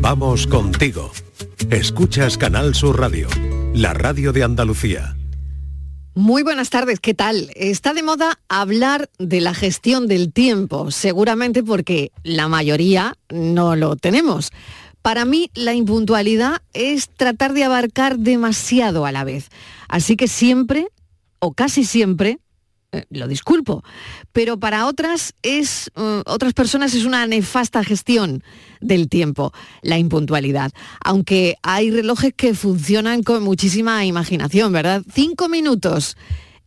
Vamos contigo. Escuchas Canal Sur Radio, la radio de Andalucía. Muy buenas tardes, ¿qué tal? Está de moda hablar de la gestión del tiempo, seguramente porque la mayoría no lo tenemos. Para mí la impuntualidad es tratar de abarcar demasiado a la vez. Así que siempre, o casi siempre, eh, lo disculpo, pero para otras es eh, otras personas es una nefasta gestión del tiempo, la impuntualidad. Aunque hay relojes que funcionan con muchísima imaginación, ¿verdad? Cinco minutos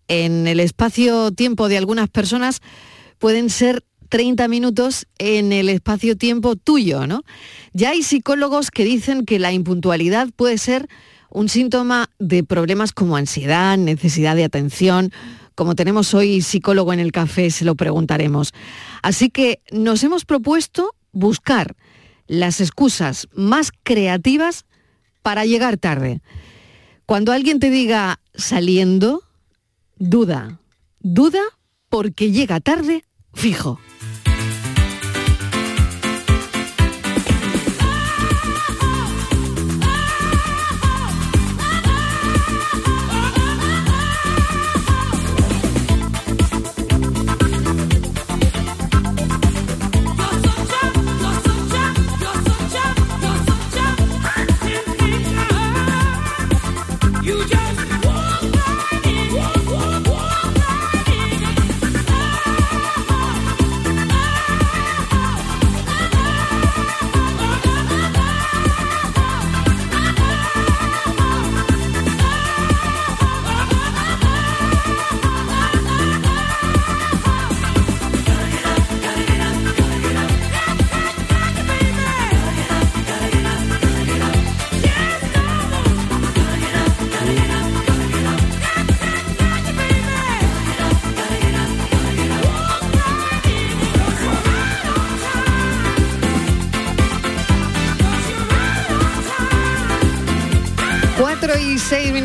en el espacio-tiempo de algunas personas pueden ser 30 minutos en el espacio-tiempo tuyo, ¿no? Ya hay psicólogos que dicen que la impuntualidad puede ser un síntoma de problemas como ansiedad, necesidad de atención, como tenemos hoy psicólogo en el café, se lo preguntaremos. Así que nos hemos propuesto buscar las excusas más creativas para llegar tarde. Cuando alguien te diga saliendo, duda. Duda porque llega tarde fijo.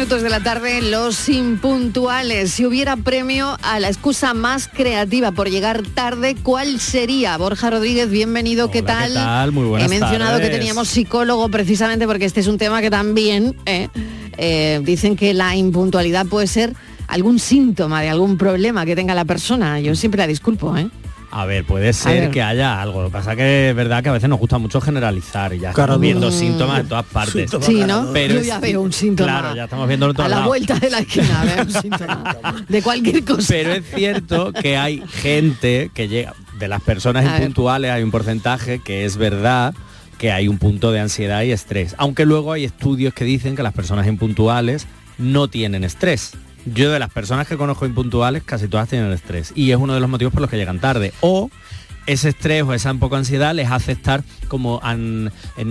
Minutos de la tarde, los impuntuales. Si hubiera premio a la excusa más creativa por llegar tarde, ¿cuál sería? Borja Rodríguez, bienvenido, ¿qué tal? ¿Qué tal? Muy buenas He mencionado que teníamos psicólogo precisamente porque este es un tema que también eh, eh, dicen que la impuntualidad puede ser algún síntoma de algún problema que tenga la persona. Yo siempre la disculpo, ¿eh? A ver, puede ser que haya algo. Lo que pasa que es verdad que a veces nos gusta mucho generalizar y ya estamos viendo síntomas en todas partes. Sí, ¿no? Pero Yo ya veo un síntoma. Claro, ya estamos viendo A la vuelta de la esquina veo un síntoma de cualquier cosa. Pero es cierto que hay gente que llega, de las personas impuntuales hay un porcentaje que es verdad que hay un punto de ansiedad y estrés. Aunque luego hay estudios que dicen que las personas impuntuales no tienen estrés yo de las personas que conozco impuntuales, casi todas tienen estrés. Y es uno de los motivos por los que llegan tarde. O ese estrés o esa un poco ansiedad les hace estar como en,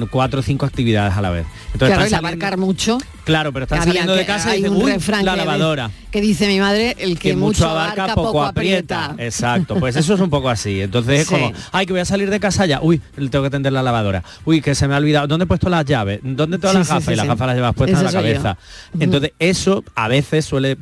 cuatro o cinco actividades a la vez. Entonces, claro, abarcar mucho. Claro, pero están saliendo de casa y dicen, un refrán la lavadora. Que dice mi madre, el que, mucho abarca, poco, aprieta. Exacto, pues eso es un poco así. Entonces es como, ay, que voy a salir de casa ya. Uy, tengo que tender la lavadora. Uy, que se me ha olvidado. ¿Dónde he puesto las llaves? ¿Dónde tengo las gafas? y las gafas las llevas puestas en la cabeza. Entonces eso a veces suele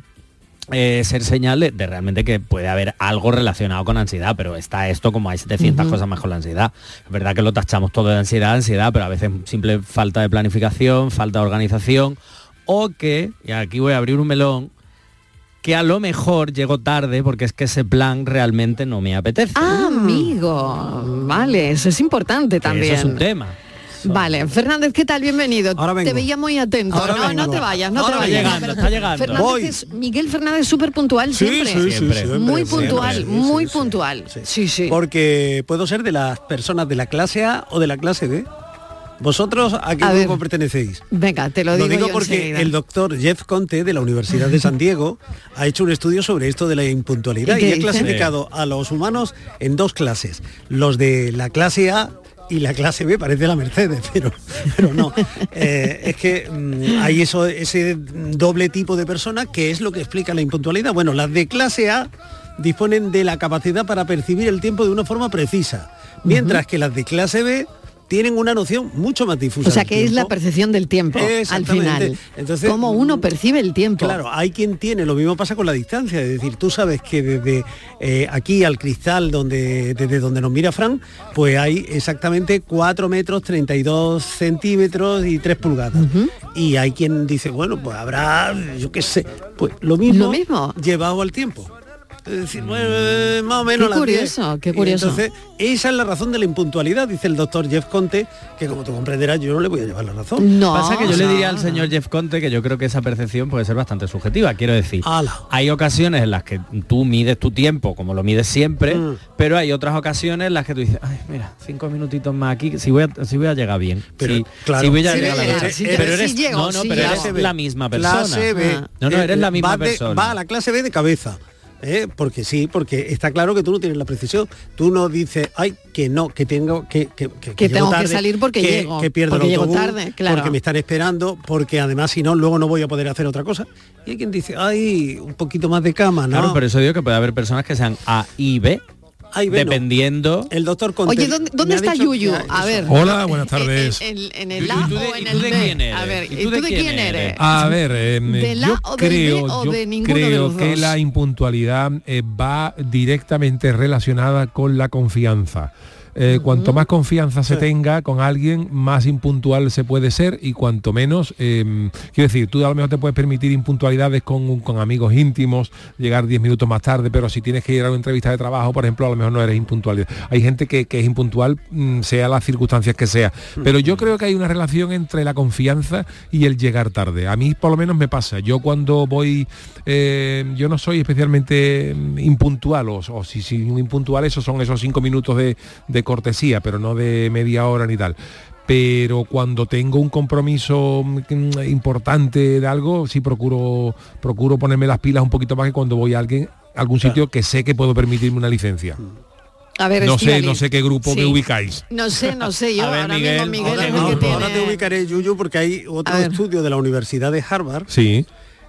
eh, ser señal de, realmente que puede haber algo relacionado con ansiedad, pero está esto como hay 700 cosas más con la ansiedad. Es verdad que lo tachamos todo de ansiedad, ansiedad, pero a veces simple falta de planificación, falta de organización, o que, y aquí voy a abrir un melón, que a lo mejor llego tarde porque es que ese plan realmente no me apetece. Ah, amigo, vale, eso es importante también. Eso es un tema. Vale, Fernández, ¿qué tal? Bienvenido. Te veía muy atento. no, no te vayas, no te vayas. Está llegando, está llegando. Fernández Miguel Fernández súper puntual siempre. Sí, siempre. Muy puntual, muy puntual. Sí, sí. Porque puedo ser de las personas de la clase A o de la clase B. ¿Vosotros a qué grupo pertenecéis? Venga, te lo digo. Lo digo porque el doctor Jeff Conte de la Universidad de San Diego ha hecho un estudio sobre esto de la impuntualidad y, y ha clasificado a los humanos en dos clases. Los de la clase A y la clase B parece la Mercedes, pero, pero no. Eh, es que mm, hay eso, ese doble tipo de personas que es lo que explica la impuntualidad. Bueno, las de clase A disponen de la capacidad para percibir el tiempo de una forma precisa, mientras que las de clase B tienen una noción mucho más difusa. O sea, que es la percepción del tiempo al final. Entonces, cómo uno percibe el tiempo. Claro, hay quien tiene, lo mismo pasa con la distancia, es decir, tú sabes que desde eh, aquí al cristal, donde, desde donde nos mira Fran, pues hay exactamente 4 metros, 32 centímetros y 3 pulgadas. Y hay quien dice, bueno, pues habrá, yo qué sé, pues lo mismo, lo mismo. llevado al tiempo. Es decir, bueno, más o menos qué curioso, qué curioso. Entonces, esa es la razón de la impuntualidad, dice el doctor Jeff Conte, que como tú comprenderás, yo no le voy a llevar la razón. No. Pasa que yo le diría al señor Jeff Conte que yo creo que esa percepción puede ser bastante subjetiva. Quiero decir, hay ocasiones en las que tú mides tu tiempo como lo mides siempre, mm. pero hay otras ocasiones en las que tú dices, ay, mira, cinco minutitos más aquí, si voy a, si voy a llegar bien. Pero, claro, si voy a llegar a la pero eres, no, no, pero eres la misma persona. Clase B. No, no, eres la misma persona. Va a la clase B de cabeza. ¿Eh? porque sí, porque está claro que tú no tienes la precisión. Tú no dices, ay, que no, que tengo que que, que, tengo que salir porque llego, que pierdo porque el tarde, claro. porque me están esperando, porque además si no luego no voy a poder hacer otra cosa. Y hay quien dice, ay, un poquito más de cama, ¿no? Claro, pero eso digo que puede haber personas que sean A y B dependiendo. El doctor Oye, ¿dónde, está Yuyu? A ver. Hola, buenas tardes. ¿En, el A o en el B? A ver, ¿y tú de quién eres? A ver, eh, yo creo, yo creo que la impuntualidad eh, va directamente relacionada con la confianza. Eh, cuanto más confianza se tenga con alguien, más impuntual se puede ser y cuanto menos, em, quiero decir, tú a lo mejor te puedes permitir impuntualidades con, con amigos íntimos, llegar 10 minutos más tarde, pero si tienes que ir a una entrevista de trabajo, por ejemplo, a lo mejor no eres impuntual. Hay gente que, es impuntual, mm, sea las circunstancias que sea. Pero yo creo que hay una relación entre la confianza y el llegar tarde. A mí por lo menos me pasa. Yo cuando voy, eh, yo no soy especialmente mm, impuntual, o, si, si impuntual, esos son esos cinco minutos de cortesía, pero no de media hora ni tal pero cuando tengo un compromiso mm, importante de algo, sí procuro, procuro ponerme las pilas un poquito más que cuando voy a alguien, algún sitio que sé que puedo permitirme una licencia. A ver, no sé, no sé qué grupo me ubicáis. No sé, no sé, yo ahora Miguel, mismo Miguel ahora, te ubicaré, Yuyu, porque hay otro estudio de la Universidad de Harvard. Sí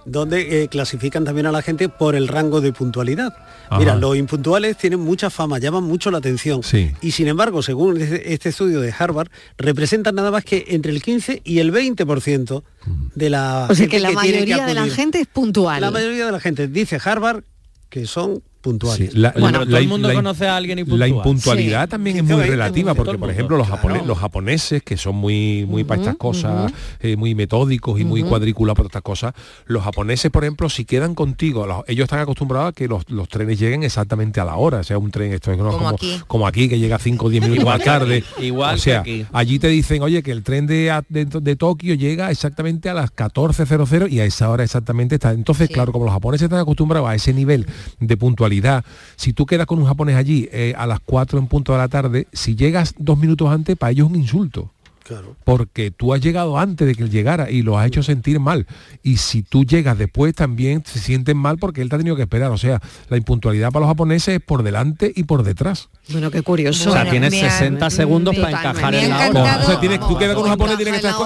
donde eh, clasifican también a la gente por el rango de puntualidad. Mira, los impuntuales tienen mucha fama, llaman mucho la atención. Y sin embargo, según este, este estudio de Harvard, representan nada más que entre el 15 y el 20% de la... O sea que la mayoría de la gente es puntual. La mayoría de la gente, dice Harvard, que son puntuales. bueno, todo el mundo conoce a alguien La impuntualidad también es muy relativa, porque por ejemplo los, los japoneses, que son muy, muy para estas cosas, eh, muy metódicos y muy cuadriculados para estas cosas, los japoneses, por ejemplo, si quedan contigo, ellos están acostumbrados a que los, trenes lleguen exactamente a la hora, o sea, un tren, esto es como, como, aquí. que llega 5 o 10 minutos más tarde. Igual o sea, allí te dicen, oye, que el tren de, de, Tokio llega exactamente a las 14.00 y a esa hora exactamente está. Entonces, claro, como los japoneses están acostumbrados a ese nivel de puntualidad, si tú quedas con un japonés allí eh, a las 4 en punto de la tarde, si llegas dos minutos antes, para ellos es un insulto. Porque tú has llegado antes de que él llegara y lo has hecho sentir mal. Y si tú llegas después también se sienten mal porque él te ha tenido que esperar. O sea, la impuntualidad para los japoneses es por delante y por detrás. Bueno, qué curioso. o sea, tienes 60 segundos para encajar en la hora. O sea, tienes, tú quedas con un japonés tienes que estar,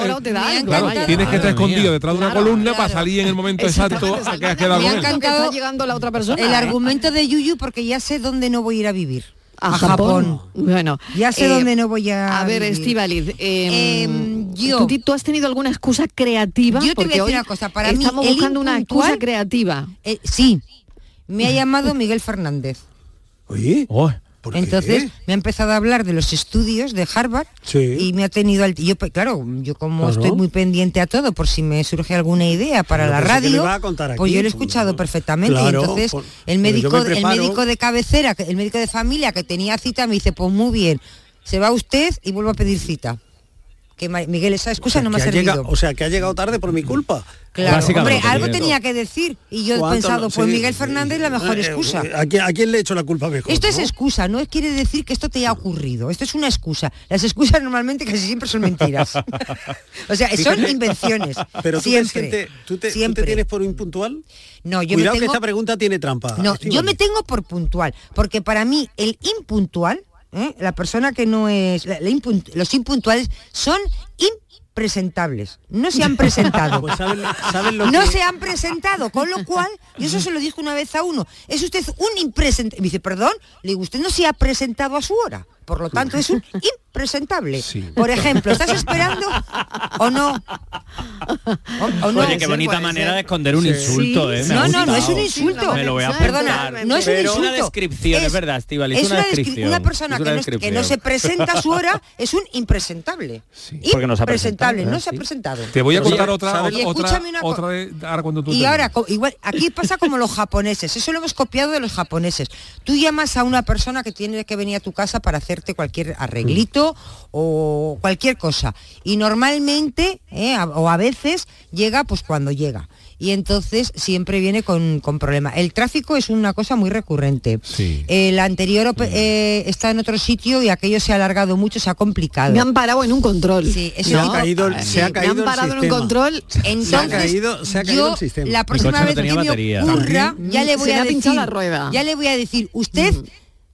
claro, tienes que estar escondido detrás de una columna para salir en el momento exacto a que has quedado con él. llegando la otra persona. El argumento de Yuyu porque ya sé dónde no voy a ir a vivir a, Japón. Bueno, ya sé dónde no voy a. A ver, Estivaliz, eh, em, yo, ¿tú, has tenido alguna excusa creativa? Yo te voy a decir una cosa. Para mí, estamos buscando una excusa creativa. Eh, sí, me ha llamado Miguel Fernández. Oye. Oh. Entonces me ha empezado a hablar de los estudios de Harvard y me ha tenido al yo pues, claro yo como estoy muy pendiente a todo por si me surge alguna idea para la radio pues yo lo he escuchado perfectamente. Entonces el médico el médico de cabecera el médico de familia que tenía cita me dice pues muy bien se va usted y vuelvo a pedir cita que Miguel, esa excusa no me ha servido. o sea, que ha llegado tarde por mi culpa. Claro, hombre, algo tenía que decir. Y yo he pensado, pues Miguel Fernández es la mejor eh, excusa. ¿A quién, le he hecho la culpa mejor? Esto es excusa, no quiere decir que esto te haya ocurrido. Esto es una excusa. Las excusas normalmente casi siempre son mentiras. o sea, son invenciones. Pero siempre. ¿tú, te, siempre. tienes por impuntual? No, yo Cuidado me tengo... que esta pregunta tiene trampa. No, yo me tengo por puntual. Porque para mí el impuntual ¿eh? la persona que no es los impuntuales son impresentables no se han presentado. Pues no se han presentado con lo cual y eso se lo dijo una vez a uno es usted un impresentable me dice perdón le digo usted no se ha presentado a su hora por lo tanto es un impresentable. Por ejemplo, ¿estás esperando o no? Oye, qué bonita manera de esconder un insulto, ¿eh? no, no, no es un insulto. Me lo voy a Perdona, no es un insulto. una descripción, es, verdad, Estival, es, una, descripción. Una persona que, no, se presenta a su hora es un impresentable. Porque no se ha presentado. no se ha presentado. Te voy a contar otra, otra, otra, de, ahora cuando tú Y ahora, igual, aquí pasa como los japoneses, eso lo hemos copiado de los japoneses. Tú llamas a una persona que tiene que venir a tu casa para hacerte cualquier arreglito o cualquier cosa. Y normalmente, eh, o a veces, llega pues cuando llega y entonces siempre viene con, con problemas. El tráfico es una cosa muy recurrente. El anterior eh, está en otro sitio y aquello se ha alargado mucho, se ha complicado. Me han parado en un control. Sí, se, ha caído, se ha caído, me han parado en un control. Entonces, se ha caído, se ha caído el sistema. La próxima vez que me ocurra, ya le voy a decir, la rueda. ya le voy a decir, usted mm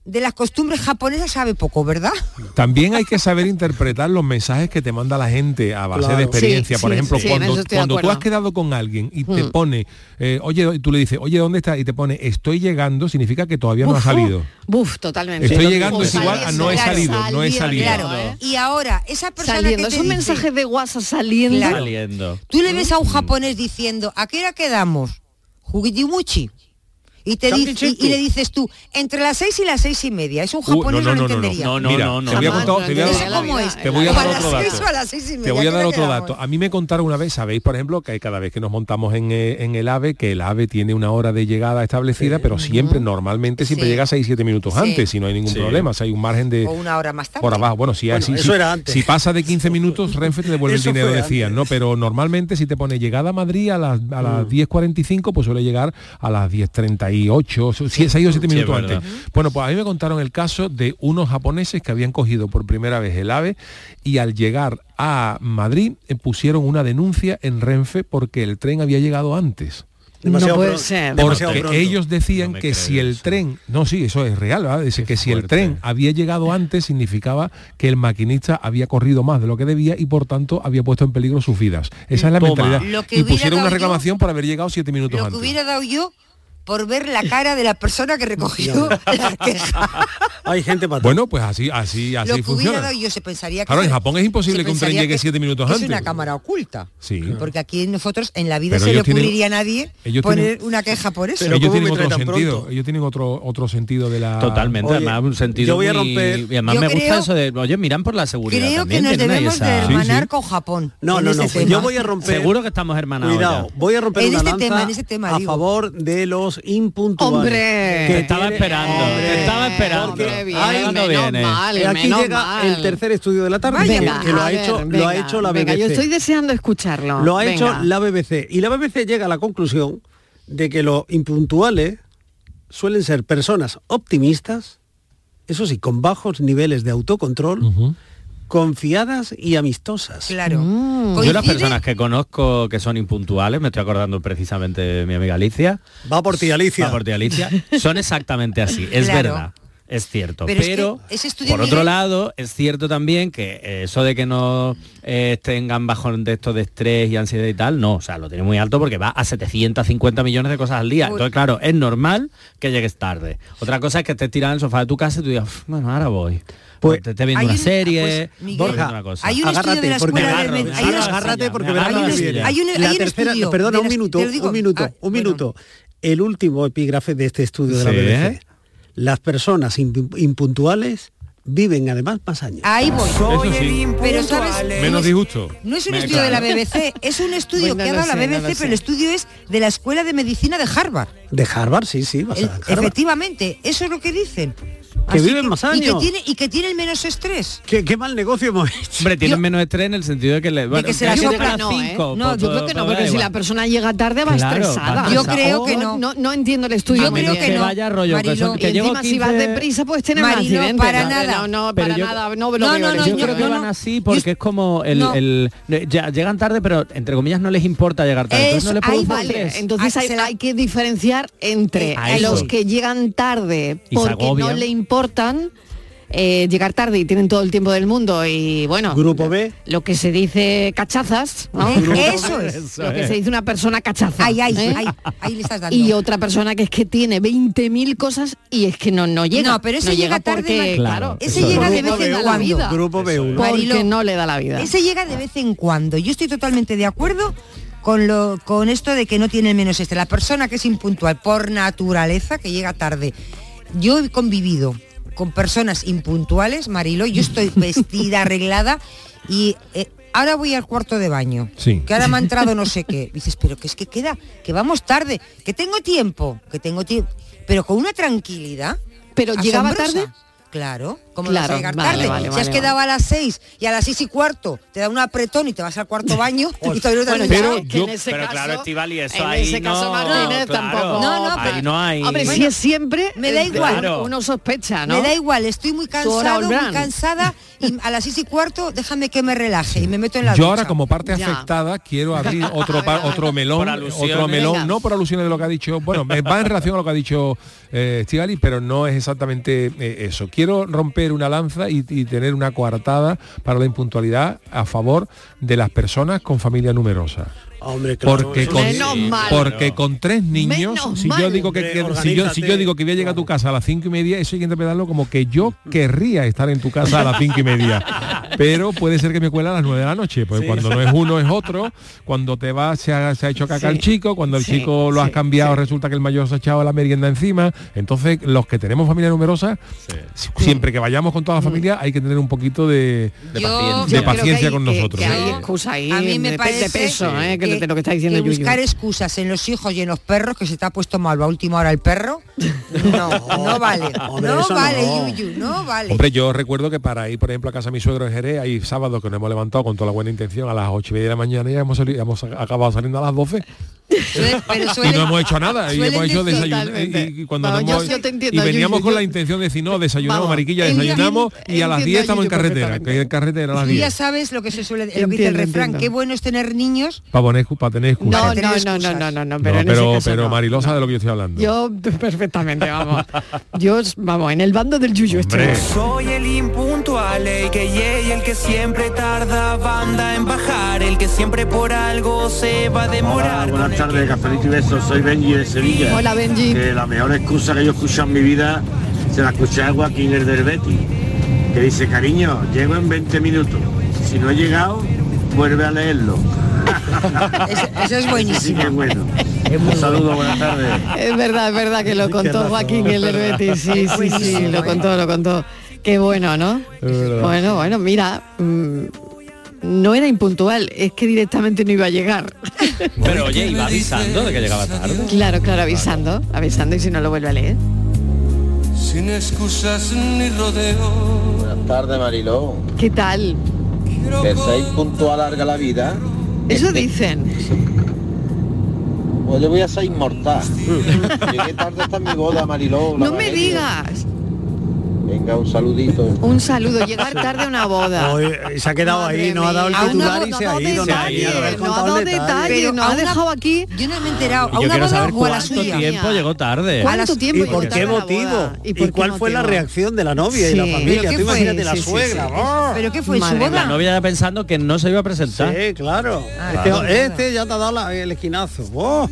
de las costumbres japonesas sabe poco, ¿verdad? También hay que saber interpretar los mensajes que te manda la gente a base de experiencia. Por ejemplo, cuando, cuando tú has quedado con alguien y te mm. pone, eh, oye, tú le dices, oye, ¿dónde estás? Y te pone, estoy llegando, significa que todavía no ha salido. Buf, totalmente. Estoy llegando es igual a no he salido, no he salido. Claro, Y ahora, esa persona saliendo, que es un mensaje de WhatsApp saliendo. saliendo. Tú le ves a un japonés diciendo, ¿a qué hora quedamos? Jugitimuchi y, te y, le dices tú, entre las seis y las seis y media. Es un japonés, no, entendería. No, no, no. Te voy a dar otro dato. Te voy a dar otro dato. A mí me contaron una vez, sabéis, por ejemplo, que cada vez que nos montamos en, eh, en el AVE, que el AVE tiene una hora de llegada establecida, pero siempre, normalmente, siempre sí. llega seis, siete minutos antes, si no hay ningún problema. O sea, hay un margen de... Una hora más tarde. Por abajo. Bueno, si, si, pasa de 15 minutos, Renfe te devuelve el dinero, decían, ¿no? Pero normalmente si te pone llegada a Madrid a las, a las mm. 10.45, pues suele llegar a las 10.30 68, 68 7 minutos antes. Bueno, pues a mí me contaron el caso de unos japoneses que habían cogido por primera vez el AVE y al llegar a Madrid eh, pusieron una denuncia en Renfe porque el tren había llegado antes. No puede pronto, ser. Porque ellos decían que si el tren, no, sí, eso es real, ¿verdad? Dice que si el tren había llegado antes significaba que el maquinista había corrido más de lo que debía y por tanto había puesto en peligro sus vidas. Esa es la Toma. mentalidad. Y pusieron una reclamación por haber llegado siete minutos antes. Hubiera dado yo por ver la cara de la persona que recogió la queja. Hay gente para Bueno, pues así, así, así Lo funciona. Dado, yo se pensaría que claro, en Japón es imposible que un tren llegue siete minutos antes. Es una cámara oculta. Sí. Porque aquí nosotros en la vida se le ocurriría a nadie poner una queja por eso. Pero ellos tienen otro sentido. Ellos tienen otro otro sentido de la. Totalmente. además un sentido. Yo voy a romper. y además me gusta eso de. Oye, miran por la seguridad. Creo que nos debemos de hermanar con Japón. No, no, no. Pues yo voy a romper. Seguro que estamos hermanados. Cuidado. Voy a romper una este lanza a favor de los impuntuales Hombre, que estaba esperando, estaba esperando. Aquí llega el tercer estudio de la tarde, que, lo, ha hecho, lo ha hecho la BBC. yo estoy deseando escucharlo. Lo ha hecho la BBC. Y la BBC llega a la conclusión de que los impuntuales suelen ser personas optimistas, eso sí, con bajos niveles de autocontrol, confiadas y amistosas. Claro. Mm. Yo las personas que conozco que son impuntuales, me estoy acordando precisamente de mi amiga Alicia. Va por ti, Alicia. Va por ti, Alicia. Son exactamente así, es verdad. Es cierto, pero, por otro lado es cierto también que eso de que no eh, tengan bajón de esto de estrés y ansiedad y tal, no, o sea, lo tiene muy alto porque va a 750 millones de cosas al día. Entonces, claro, es normal que llegues tarde. Otra cosa es que estés tirado en el sofá de tu casa y tú digas, bueno, ahora voy. Pues, te, viendo una serie, pues, Borja, una cosa. hay un estudio de la escuela de medicina. Agárrate porque hay un, la tercera, perdona, un minuto, un minuto, ah, un minuto. El último epígrafe de este estudio de la BBC. Las personas impuntuales viven además más años. Ahí voy. Pero sabes, menos disgusto. No es un estudio de la BBC, es un estudio que ha dado la BBC, pero el estudio es de la Escuela de Medicina de Harvard. De Harvard, sí, sí. efectivamente, eso es lo que dicen que viven más años. Y que, tiene, y que tienen menos estrés. ¿Qué, mal negocio hemos hecho. Hombre, tienen menos estrés en el sentido de que le de que se la sopla, no, ¿eh? no, yo creo que no, porque si la persona llega tarde va estresada. yo creo que no. no. entiendo el estudio. Yo creo que, no. vaya rollo. Marilo, que, y encima si vas deprisa puedes tener Marilo, un para nada. No, no, para nada. No, no, no, yo creo que van así porque es como el... Llegan tarde, pero entre comillas no les importa llegar tarde. Entonces hay que diferenciar entre los que llegan tarde porque no le importan eh, llegar tarde y tienen todo el tiempo del mundo y bueno grupo B. lo que se dice cachazas eso es. Lo que se dice una persona cachaza ahí, ahí, ¿eh? ahí, le estás dando. y otra persona que es que tiene 20.000 cosas y es que no no llega. No pero ese llega, tarde porque, claro, ese llega de vez en cuando grupo B porque no le da la vida. ese llega de vez en cuando. Yo estoy totalmente de acuerdo con, lo, con esto de que no tiene menos este. La persona que es impuntual por naturaleza, que llega tarde. Yo he convivido con personas impuntuales, Marilo, yo estoy vestida, arreglada y eh, ahora voy al cuarto de baño. Sí. Que ahora me ha entrado no sé qué. Dices, pero que es que queda, que vamos tarde, que tengo tiempo, que tengo tiempo. Pero con una tranquilidad. Pero llegaba tarde. Claro, como claro, vas a llegar tarde. si has quedado a las seis y a las seis y cuarto te da un apretón y te vas al cuarto baño y todavía no te pero, yo, pero claro, Estivali, eso en ahí ese caso no, Martínez tampoco. No, no, ahí no hay. Hombre, si es siempre me da igual. Uno sospecha, ¿no? Me da igual, estoy muy cansado, muy cansada y a las seis y cuarto déjame que me relaje y me meto en la Yo ahora como parte afectada quiero abrir otro otro melón, otro melón, no por alusiones de lo que ha dicho, bueno, me va en relación a lo que ha dicho eh, Estivali, pero no es exactamente eh, eso. Quiero romper una lanza y, tener una coartada para la impuntualidad a favor de las personas con familia numerosa. Porque, con, porque con tres niños, si yo digo que, si, yo, si yo digo que voy a llegar a tu casa a las cinco y media, eso hay que interpretarlo como que yo querría estar en tu casa a las cinco y media. Pero puede ser que me cuela a las nueve de la noche, porque cuando no es uno es otro, cuando te vas se ha, hecho caca el chico, cuando el chico lo has cambiado resulta que el mayor se ha echado la merienda encima. Entonces, los que tenemos familia numerosa, siempre que vayamos con toda la familia hay que tener un poquito de, paciencia, con nosotros. hay excusa ahí, a mí me parece peso, eh, que, lo que está diciendo que buscar excusas en los hijos y en los perros, que se te ha puesto mal a última hora el perro, no, no vale, no vale, Yuyu, no vale. Hombre, yo recuerdo que para ir, por ejemplo, a casa de mi suegro en Jerez, hay sábados que nos hemos levantado con toda la buena intención a las 8 y media de la mañana y hemos, hemos acabado saliendo a las 12 y no hemos hecho nada y hemos hecho desayuno y, cuando y veníamos con la intención de decir no desayunamos mariquilla desayunamos y a las 10 estamos en carretera que en carretera a las 10 ya sabes lo que se suele lo que dice el refrán qué bueno es tener niños para para tener excusas. No no no no no no pero pero, pero Marilosa de lo que yo estoy hablando. Yo perfectamente vamos. Yo vamos en el bando del yuyu este soy el impuntual el que llegue el que siempre tarda banda en bajar el que siempre por algo se va a demorar tardes, cafelito y besos. Soy Benji de Sevilla. Hola, Benji. Que la mejor excusa que yo he escuchado en mi vida se la escuché a Joaquín el del Betty, que dice, cariño, llego en 20 minutos. Si no he llegado, vuelve a leerlo. eso, es buenísimo. Sí, bueno. Un saludo, buenas tardes. Es verdad, es verdad que lo contó Joaquín el del Betty. Sí, sí, sí, lo contó, lo contó. Qué bueno, ¿no? Bueno, bueno, mira. Mm, no era impuntual, es que directamente no iba a llegar. Pero oye, iba avisando de que llegaba tarde. Claro, claro, avisando, avisando y si no lo vuelve a leer. Sin excusas ni rodeo. Buenas tardes, Mariló. ¿Qué tal? Que seis puntual larga la vida. Eso dicen. Pues yo voy a ser inmortal. Llegué tarde hasta mi boda, Mariló. No me digas. Venga, un saludito. Un saludo, llegar tarde a una boda. se ha quedado ahí, no ha dado el titular y se ha ido. no ha dado detalle, no ha dejado aquí. Yo no me he enterado. yo quiero saber cuánto tiempo llegó tarde. ¿Cuánto tiempo ¿Y por qué motivo? ¿Y, cuál fue la reacción de la novia y la familia? Tú imagínate la suegra. ¿Pero qué fue? ¿Su boda? La novia ya pensando que no se iba a presentar. Sí, claro. Este ya te ha dado el esquinazo. Oh.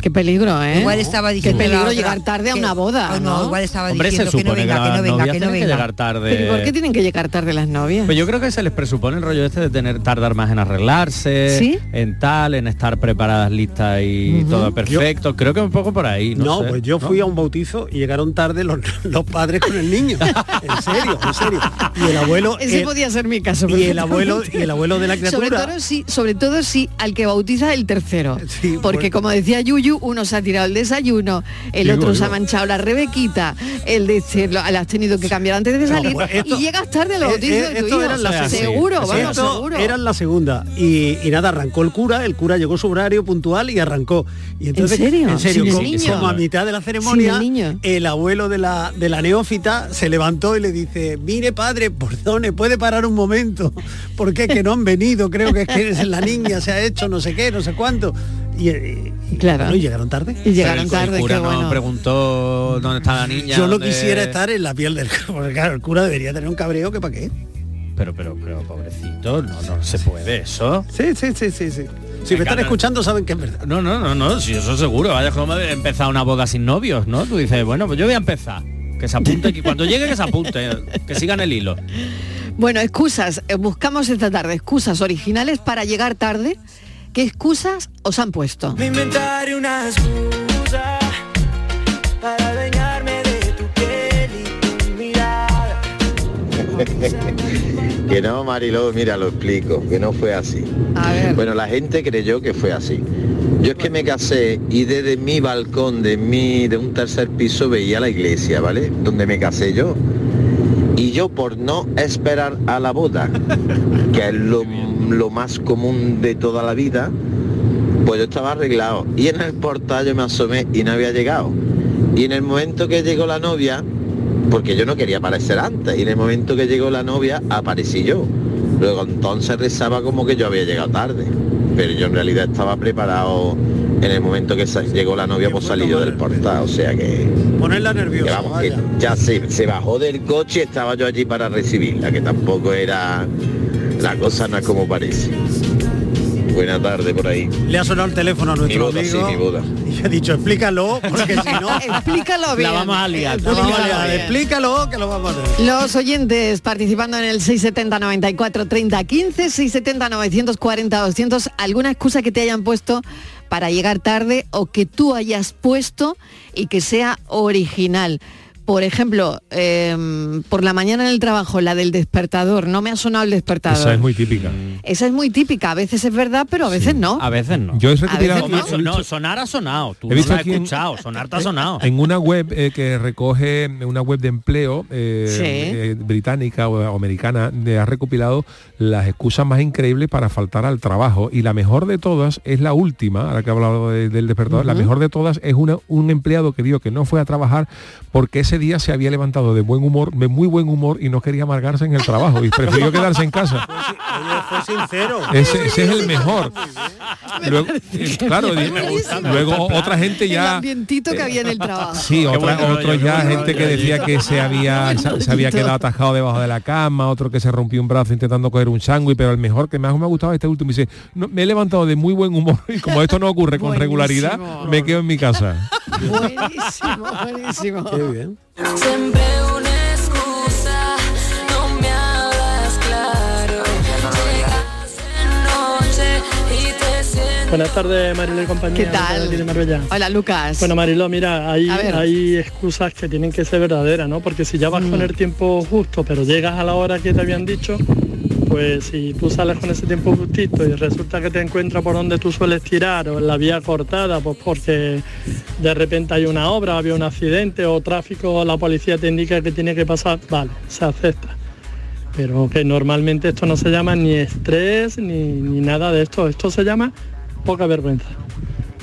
Qué peligro, ¿eh? Igual estaba diciendo Qué peligro llegar tarde a una boda, ¿no? Igual estaba diciendo que no venga, que, no venga, que no venga. Que llegar tarde. ¿Pero por qué tienen que llegar tarde las novias? Pues yo creo que se les presupone el rollo este de tener tardar más en arreglarse, en tal, en estar preparadas, listas y todo perfecto. creo que un poco por ahí. No, pues yo fui a un bautizo y llegaron tarde los, padres con el niño. en serio, en serio. Y el abuelo. Ese podía ser mi caso. Y el abuelo y el abuelo de la criatura. Sobre todo si, sobre todo si al que bautiza el tercero. porque como decía Yuyu, uno se ha tirado el desayuno, el otro se ha manchado la rebequita, el de lo, has tenido que cambiar antes de salir pues y llegas tarde al bautizo eh, de tu hijo. seguro, vamos, seguro. Eran la segunda y, nada, arrancó el cura, el cura llegó su horario puntual y arrancó. Y entonces, ¿En serio? En serio, como, a mitad de la ceremonia, el, abuelo de la, de la neófita se levantó y le dice, mire padre, perdone, puede parar un momento, porque es que no han venido, creo que es que la niña se ha hecho no sé qué, no sé cuánto y, claro. y llegaron tarde. Y llegaron tarde, el no preguntó dónde está la niña. Yo no quisiera estar en la piel del porque claro, el cura debería tener un cabreo que para qué. Pero, pero, pero, pobrecito, no, no se puede eso. Sí, sí, sí, sí, sí. Si me están escuchando saben que es verdad. No, no, no, no, si eso seguro. Vaya como empezar una boda sin novios, ¿no? Tú dices, bueno, pues yo voy a empezar. Que se apunte, y cuando llegue que se apunte, que sigan el hilo. Bueno, excusas. Eh, buscamos esta tarde excusas originales para llegar tarde ¿Qué excusas os han puesto? Me inventaré una excusa para adueñarme de tu piel y tu mirada. que no, Mariló, mira, lo explico, que no fue así. Bueno, la gente creyó que fue así. Yo es que me casé y desde mi balcón de mi de un tercer piso veía la iglesia, ¿vale? Donde me casé yo. Y yo por no esperar a la boda, que es lo lo más común de toda la vida, pues yo estaba arreglado. Y en el portal yo me asomé y no había llegado. Y en el momento que llegó la novia, porque yo no quería aparecer antes, y en el momento que llegó la novia aparecí yo. Luego entonces rezaba como que yo había llegado tarde, pero yo en realidad estaba preparado en el momento que llegó la novia pues salí yo del portal, o sea que... Ponerla nerviosa. ya se, se bajó del coche y estaba yo allí para recibirla, que tampoco era la cosa no es como parece. Buena tarde por ahí. Le ha sonado el teléfono a nuestro mi amigo. Sí, mi boda. Y ha dicho, explícalo, porque si no... explícalo bien. La vamos a liar. Explícalo, que lo vamos a hacer. Los oyentes participando en el 670 94 30 15, 670 940 200, ¿alguna excusa que te hayan puesto para llegar tarde o que tú hayas puesto y que sea original? Por ejemplo, em, por la mañana en el trabajo, la del despertador, no me ha sonado el despertador. Esa es muy típica. Esa es muy típica, a veces es verdad, pero a veces no. A veces no. Yo he no. sonar ha sonado, tú he visto has escuchado, sonar te ha sonado. En una web eh, que recoge, una web de empleo eh, eh, británica o americana, ha recopilado las excusas más increíbles para faltar al trabajo y la mejor de todas es la última, ahora que he hablado del despertador, la mejor de todas es una, un empleado que dijo que no fue a trabajar porque ese día se había levantado de buen humor, de muy buen humor y no quería amargarse en el trabajo y prefirió quedarse en casa. Fue sincero. Ese, es el mejor. Luego, claro, luego otra gente ya... El ambientito que había en el trabajo. Sí, otra, ya gente que decía que se había, se había quedado atajado debajo de la cama, otro que se rompió un brazo intentando coger un sándwich, pero el mejor que más me ha gustado este último. Dice, me he levantado de muy buen humor y como esto no ocurre con regularidad, me quedo en mi casa. Buenísimo, buenísimo. Qué bien. Siempre una excusa, no me hablas claro. noche y te siento. Buenas tardes, Marilo y compañía. ¿Qué tal? Hola, Lucas. Bueno, Marilo, mira, hay, hay excusas que tienen que ser verdaderas, ¿no? Porque si ya vas con mm. el tiempo justo, pero llegas a la hora que te habían dicho, pues si tú sales con ese tiempo justito y resulta que te encuentras por donde tú sueles tirar o en la vía cortada, pues porque de repente hay una obra, había un accidente o tráfico, la policía te indica que tiene que pasar, vale, se acepta. Pero que normalmente esto no se llama ni estrés ni, ni nada de esto, esto se llama poca vergüenza.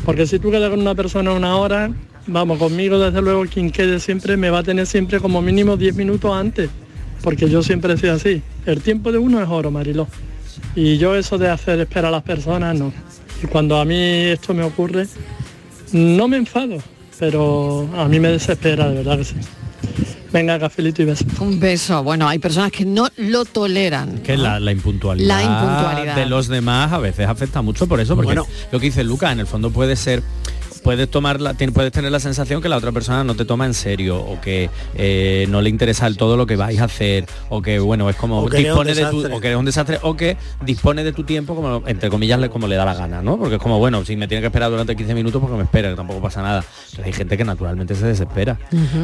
Porque si tú quedas con una persona una hora, vamos, conmigo desde luego quien quede siempre me va a tener siempre como mínimo 10 minutos antes porque yo siempre he sido así. El tiempo de uno es oro, Mariló. Y yo eso de hacer esperar a las personas, no. Y cuando a mí esto me ocurre, no me enfado, pero a mí me desespera, de verdad que sí. Venga, cafelito y beso. Un beso. Bueno, hay personas que no lo toleran. Que la, impuntualidad, la, impuntualidad, de los demás a veces afecta mucho por eso, porque lo que dice Luca, en el fondo puede ser puedes tomar puedes tener la sensación que la otra persona no te toma en serio o que eh, no le interesa el todo lo que vais a hacer o que bueno es como dispone de tu o que es un desastre o que dispone de tu tiempo como entre comillas como le da la gana no porque es como bueno si me tiene que esperar durante 15 minutos porque me espera que tampoco pasa nada. Hay gente que naturalmente se desespera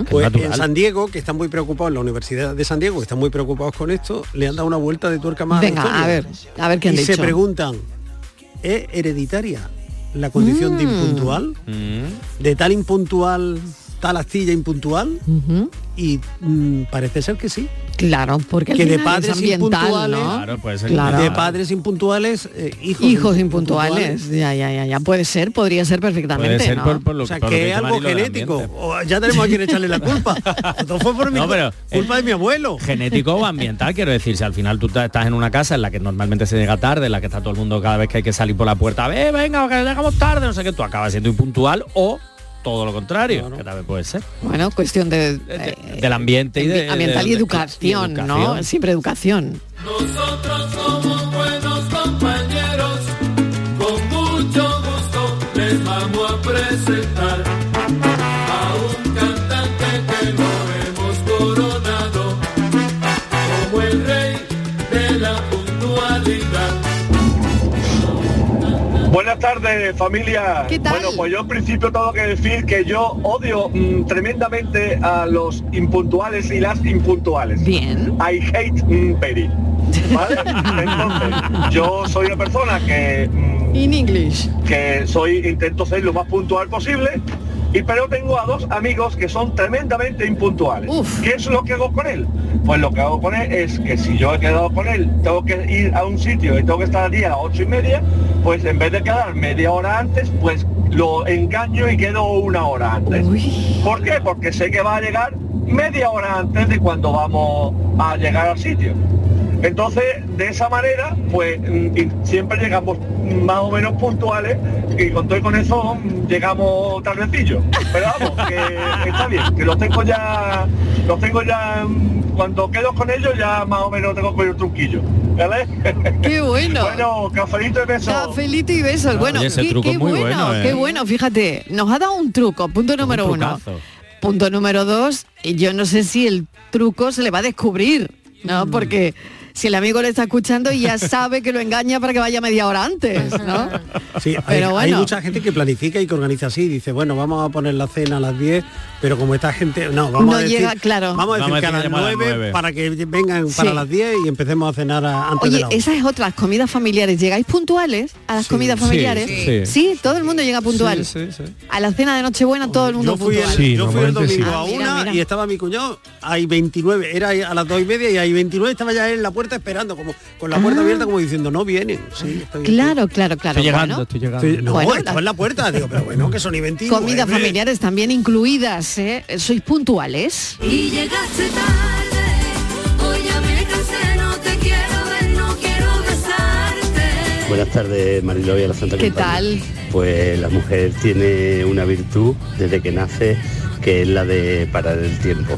pues en San Diego que están muy preocupados en la Universidad de San Diego que están muy preocupados con esto le han dado una vuelta de tuerca más venga a ver a ver qué han y se preguntan ¿es hereditaria la condición de mm. impuntual, mm. de tal impuntual tal astilla impuntual y mm, parece ser que sí. Claro, porque que de padres impuntuales, claro, de padres impuntuales, eh, hijos, hijos impuntuales. Ya, ya, ya, ya, puede ser, podría ser perfectamente. Puede ser ¿no? por, lo, o sea, que es algo genético. O ya tenemos a quien echarle la culpa. Todo fue por mi culpa de mi abuelo. Genético o ambiental, quiero decir, si al final tú estás en una casa en la que normalmente se llega tarde, en la que está todo el mundo cada vez que hay que salir por la puerta, ve, venga, que llegamos tarde, no sé qué, tú acabas siendo impuntual o todo lo contrario, que también puede ser. Bueno, cuestión de, eh, del ambiente y de, ambiental y, educación, ¿no? Siempre educación. Nosotros somos tardes, familia. Bueno, pues yo en principio tengo que decir que yo odio mm, tremendamente a los impuntuales y las impuntuales. Bien. I hate mm, very. ¿Vale? Entonces, yo soy una persona que... In English. Que soy, intento ser lo más puntual posible y pero tengo a dos amigos que son tremendamente impuntuales. ¿Qué es lo que hago con él? Pues lo que hago con él es que si yo he quedado con él, tengo que ir a un sitio y tengo que estar allí a las ocho y media, pues en vez de quedar media hora antes, pues lo engaño y quedo una hora antes. ¿Por qué? Porque sé que va a llegar media hora antes de cuando vamos a llegar al sitio. Entonces, de esa manera, pues mm, siempre llegamos más o menos puntuales y con todo y con eso mm, llegamos tardecillo. Pero vamos, que está bien, que los tengo ya, los tengo ya, mm, cuando quedo con ellos ya más o menos tengo con el truquillo. ¿Vale? Qué bueno. bueno, cafelito y besos. Cafelito y besos. Bueno, qué, bueno, qué ¿eh? bueno. Fíjate, nos ha dado un truco, punto número uno. Punto número dos, yo no sé si el truco se le va a descubrir, ¿no? Porque si el amigo le está escuchando y ya sabe que lo engaña para que vaya media hora antes, ¿no? Sí, pero hay, mucha gente que planifica y que organiza así, dice, bueno, vamos a poner la cena a las 10, pero como esta gente, no, vamos a decir, llega, claro. vamos a decir que a las 9, para que vengan para las 10 y empecemos a cenar antes Oye, de la esa es otra, las comidas familiares. ¿Llegáis puntuales a las comidas familiares? Sí, todo el mundo llega puntual. A la cena de Nochebuena todo el mundo yo fui puntual. El, yo fui el domingo a una y estaba mi cuñado, hay 29, era a las 2 y media y hay 29 estaba ya en la puerta esperando, como con la puerta ah. abierta como diciendo, no vienen. claro, claro, claro. Estoy llegando, estoy llegando. no, bueno, en la puerta, digo, pero bueno, que son y 21. Comidas familiares también incluidas ¿eh? ¿Sois puntuales? Y llegaste tarde, hoy ya me cansé, no te quiero ver, no quiero besarte. Buenas tardes, Mariló y a la Santa ¿Qué tal? Pues la mujer tiene una virtud desde que nace que es la de parar el tiempo.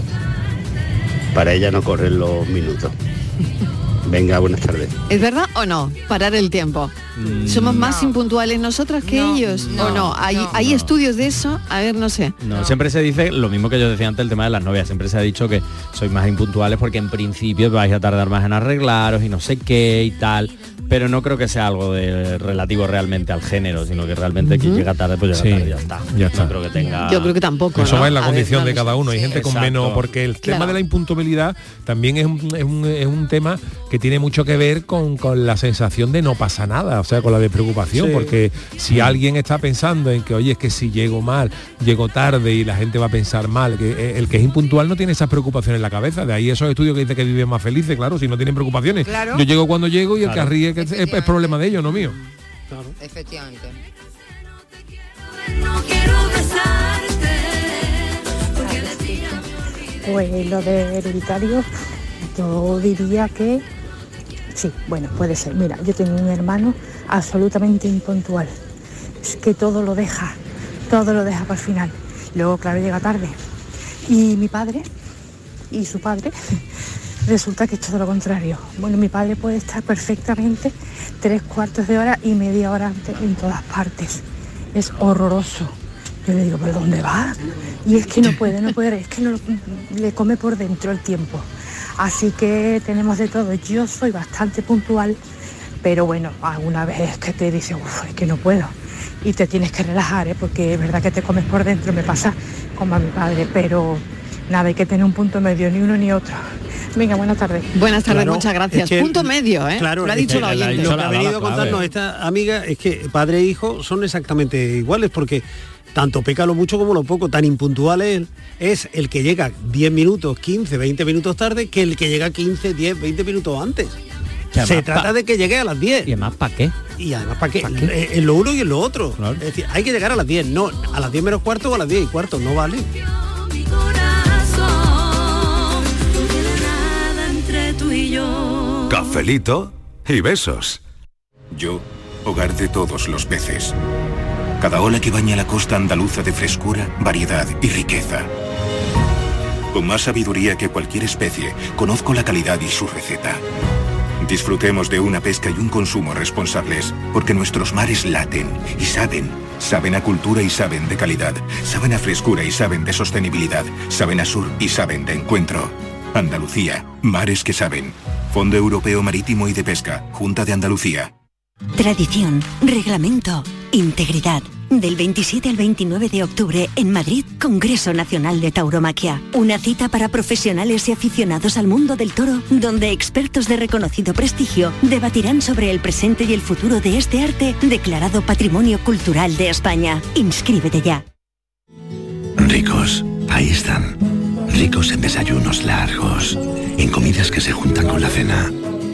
Para ella no corren los minutos. Venga, buenas tardes. ¿Es verdad o no? Parar el tiempo. Mm. ¿Somos más impuntuales nosotras que ellos? ¿O no? ¿Hay, ¿Hay estudios de eso? A ver, no sé. No, siempre se dice lo mismo que yo decía antes el tema de las novias. Siempre se ha dicho que sois más impuntuales porque en principio vais a tardar más en arreglaros y no sé qué y tal pero no creo que sea algo de relativo realmente al género, sino que realmente quien llega tarde, pues llega tarde, ya está. Ya está. No creo que tenga. Yo creo que tampoco. Eso va en la condición de cada uno. Hay gente con menos, porque el tema de la impuntualidad también es un, es, un, es un, tema que tiene mucho que ver con, con, la sensación de no pasa nada, o sea, con la de preocupación, porque si alguien está pensando en que, oye, es que si llego mal, llego tarde y la gente va a pensar mal, que eh, el que es impuntual no tiene esas preocupaciones en la cabeza. De ahí esos estudios que dice que viven más felices, claro, si no tienen preocupaciones. Yo llego cuando llego y el que ríe que es, problema de ellos, no mío. Efectivamente. Pues lo de hereditario, yo diría que sí, bueno, puede ser. Mira, yo tengo un hermano absolutamente impuntual. Es que todo lo deja, todo lo deja para el final. Luego, claro, llega tarde. Y mi padre y su padre resulta que es todo lo contrario. Bueno, mi padre puede estar perfectamente tres cuartos de hora y media hora antes en todas partes. Es horroroso. Yo le digo, ¿pero dónde va? Y es que no puede, no puede, es que no le come por dentro el tiempo. Así que tenemos de todo. Yo soy bastante puntual, pero bueno, alguna vez que te dice, uff, es que no puedo. Y te tienes que relajar, ¿eh? porque es verdad que te comes por dentro, me pasa como a mi padre, pero nada, hay que tener un punto medio, ni uno ni otro. Venga, buenas tardes. Buenas tardes, muchas gracias. Punto medio, ¿eh? Claro, lo ha dicho la oyente. Lo que ha venido a contarnos esta amiga es que padre e hijo son exactamente iguales porque tanto peca lo mucho como lo poco, tan impuntual es, es el que llega 10 minutos, 15, 20 minutos tarde que el que llega 15, 10, 20 minutos antes. Se trata de que llegue a las 10. ¿Y además para qué? Y además para qué. Eh, en lo uno y en lo otro. Es decir, hay que llegar a las 10, no a las 10 menos cuarto o a las 10 y cuarto, no vale. Cafelito y besos. Yo, hogar de todos los peces. Cada ola que baña la costa andaluza de frescura, variedad y riqueza. Con más sabiduría que cualquier especie, conozco la calidad y su receta. Disfrutemos de una pesca y un consumo responsables, porque nuestros mares laten y saben. Saben a cultura y saben de calidad. Saben a frescura y saben de sostenibilidad. Saben a sur y saben de encuentro. Andalucía, mares que saben. Fondo Europeo Marítimo y de Pesca, Junta de Andalucía. Tradición, reglamento, integridad. Del 27 al 29 de octubre en Madrid, Congreso Nacional de Tauromaquia. Una cita para profesionales y aficionados al mundo del toro, donde expertos de reconocido prestigio debatirán sobre el presente y el futuro de este arte declarado Patrimonio Cultural de España. Inscríbete ya. Ricos, ahí están. Ricos en desayunos largos, en comidas que se juntan con la cena.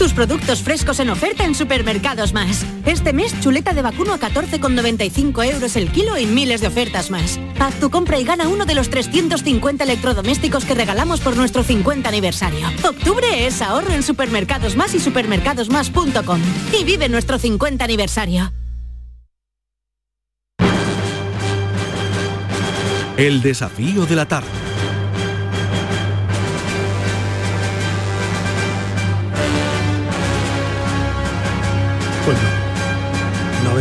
Tus productos frescos en oferta en Supermercados Más. Este mes, chuleta de vacuno a 14,95 euros el kilo y miles de ofertas más. Haz tu compra y gana uno de los 350 electrodomésticos que regalamos por nuestro 50 aniversario. Octubre es ahorro en Supermercados Más y supermercadosmás.com. Y vive nuestro 50 aniversario. El desafío de la tarde.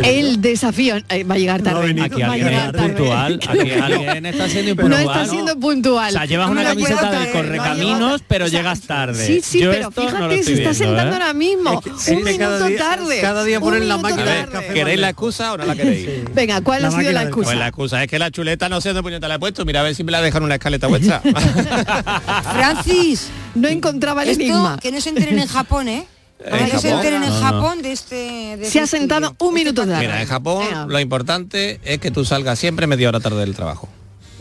El desafío eh, va a llegar tarde. aquí va a alguien es puntual. Aquí alguien está siendo impuntual. No está siendo puntual. O sea, llevas una No camiseta del correcaminos, pero llegas tarde. Sí, sí, Yo pero esto no fíjate, se está viendo, sentando ¿eh? ahora mismo. un minuto tarde. cada día ponen la máquina. ¿Queréis la excusa o no la queréis? Venga, ¿cuál ha sido la excusa? Pues la excusa es que la chuleta no sé dónde puñeta la he puesto. Mira a ver si me la dejan una escaleta vuestra. Francis. No encontraba el Esto, enigma. que no se enteren en Japón, ¿eh? ¿En que no se enteren en No, no. Japón de este... de Se ha este sentado estudio. un minuto tarde. Mira, en Japón lo importante es que tú salgas siempre media hora tarde del trabajo.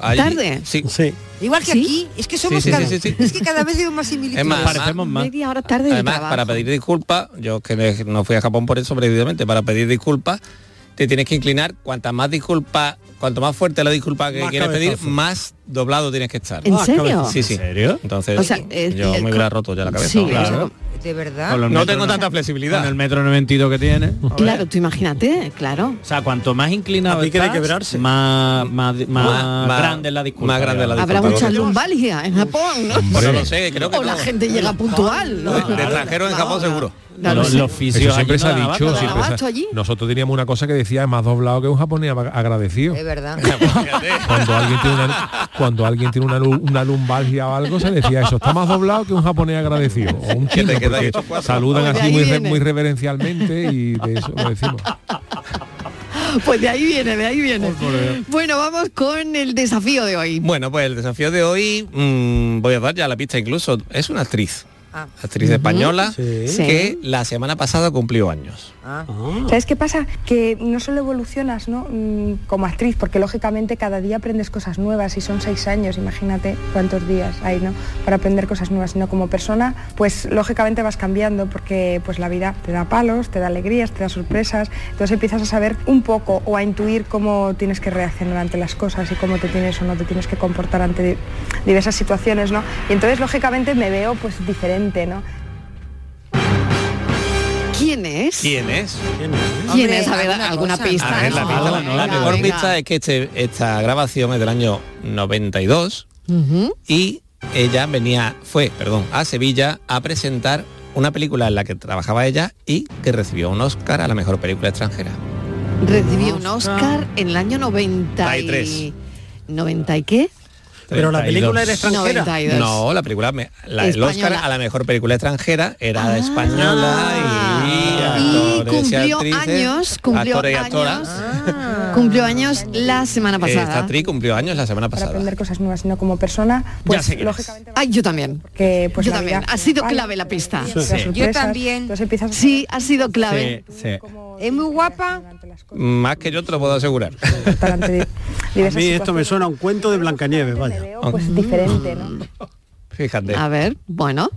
Allí- ¿Tarde? Sí. Igual que aquí, es que somos Sí, sí, cada, sí, sí, sí. es que cada vez veo más similitudes. Es más, Parecemos más. Media hora tarde de Además, trabajo. para pedir disculpas, yo que me- no fui a Japón por eso precisamente, para pedir disculpas, te tienes que inclinar, cuantas más disculpas, cuanto más fuerte la disculpa que Más quieres pedir, más doblado tienes que estar. ¿En serio? Sí, sí. ¿En serio? Entonces, O sea, eh, yo eh, me hubiera roto ya la cabeza. Sí, claro. De verdad. No metros tengo tanta flexibilidad. Con el metro 92 que tiene. Claro, tú imagínate, claro. O sea, cuanto más inclinado estás, que quebrarse. más, más, más, grande es la disculpa. más grande la Habrá disculpa. mucha lumbalgia en Japón, ¿no? Pues no sé, creo que O la gente llega puntual. ¿no? De extranjeros en Japón seguro. Los, los fisios siempre se ha no dicho. daban siempre nada. se ha- Nosotros teníamos una cosa que decía es más doblado que un japonés ag- agradecido. Es verdad. Cuando alguien tiene una, cuando alguien tiene una, lu- una lumbalgia o algo, se decía eso, está más doblado que un japonés agradecido. O un chino, porque saludan Pues así muy, re- muy reverencialmente y de eso lo decimos. Pues de ahí viene, de ahí viene. Bueno, vamos con el desafío de hoy. Bueno, pues el desafío de hoy, mm, voy a dar ya la pista incluso, es una actriz. Actriz española Sí. que la semana pasada cumplió años. ¿Sabes qué pasa? Que no solo evolucionas ¿no? Mm, como actriz, porque lógicamente cada día aprendes cosas nuevas y son seis años, imagínate cuántos días hay ¿no? para aprender cosas nuevas, sino como persona, pues lógicamente vas cambiando porque pues la vida te da palos, te da alegrías, te da sorpresas, entonces empiezas a saber un poco o a intuir cómo tienes que reaccionar ante las cosas y cómo te tienes o no te tienes que comportar ante di- diversas situaciones, ¿no? Y entonces lógicamente me veo pues diferente, ¿no? ¿Quién es? ¿Quién es? ¿Quién es? A ver, alguna pista. A ver, la, No, pista, la- la venga, mejor venga. pista es que este- esta grabación es del año 92 Ujú. y ella venía, fue, perdón, a Sevilla a presentar una película en la que trabajaba ella y que recibió un Oscar a la mejor película extranjera. Recibió un Oscar en el año 90 y... 93. ¿90 y qué? Pero la película era 32. extranjera. 92. No, la película, me- la- el Oscar a la mejor película extranjera era española y, Y cumplió actrices, años, cumplió actores años, actoras. cumplió años la semana Esta pasada. actriz cumplió años la semana para pasada. aprender cosas nuevas, sino como persona, pues lógicamente Ay, yo también. que pues yo también. vida- Ha sido clave la pista. Yo también. Sí, ha sido clave. Sí. Es muy guapa. Más que yo te lo puedo asegurar. A mí esto me suena a un cuento de Blancanieves, vaya. pues diferente, ¿no? Fíjate. A ver, bueno.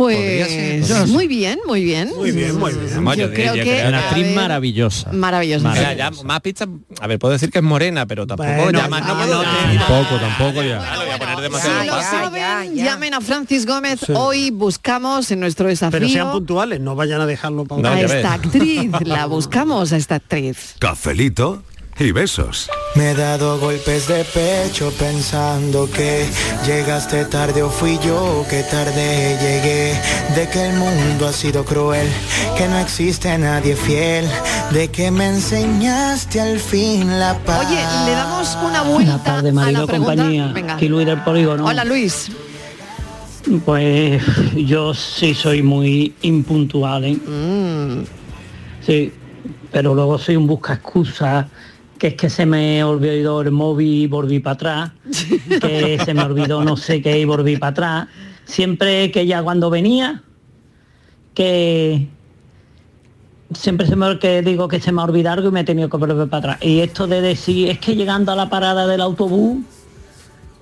Pues muy bien, muy bien. Muy bien, muy bien. Vamos, Yo yo creo diría que que Una actriz ver, maravillosa. Maravillosa. Ya más pistas, a ver, puedo decir que es morena, pero tampoco Bueno, ya más no ya, puedo no decir. Tampoco, tampoco ya. Ah, lo voy a poner Si demasiado lo fácil. saben, ya, ya. llamen a Francis Gómez. Sí. Hoy buscamos en nuestro desafío Pero sean puntuales, no vayan a dejarlo para No, a esta actriz. La buscamos a esta actriz. Cafelito y besos. Me he dado golpes de pecho pensando que llegaste tarde o fui yo que tarde llegué, de que el mundo ha sido cruel, que no existe nadie fiel, de que me enseñaste al fin la paz. Oye, le damos una vuelta Buenas tardes, a marido la pregunta. compañía. Venga. Aquí Luis del Polígono. Hola Luis. Pues yo sí soy muy impuntual, ¿eh? Mm. Sí, pero luego soy un busca excusas, que es que se me olvidó el móvil y volví para atrás, que se me olvidó no sé qué y volví para atrás. Siempre que ya cuando venía, que siempre se me que digo que se me ha olvidado algo y me he tenido que volver para atrás. Y esto de decir, es que llegando a la parada del autobús,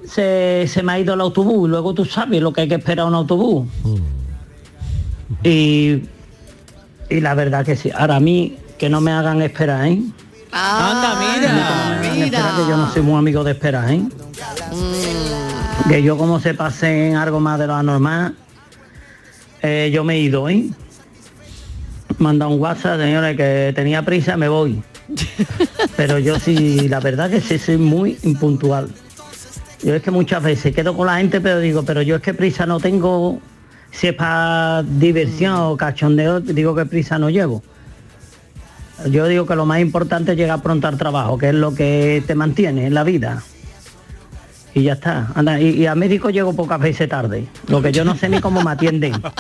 se, se me ha ido el autobús y luego tú sabes lo que hay que esperar a un autobús. Y, y la verdad que sí. Ahora a mí, que no me hagan esperar, ¿eh? Anda, mira, mira. que yo no soy muy amigo de esperar, ¿eh? Que yo como se pase en algo más de lo anormal, eh, yo me he ido, ¿eh? Manda un WhatsApp, señores, que tenía prisa, me voy. Pero yo sí, la verdad que sí soy muy impuntual. Yo es que muchas veces quedo con la gente, pero digo, pero yo es que prisa no tengo, si es para diversión o cachondeo, digo que prisa no llevo. Yo digo que lo más importante es llegar pronto al trabajo, que es lo que te mantiene en la vida. Y ya está. Anda, y, y a médico llego pocas veces tarde. Lo que yo no sé ni cómo me atienden.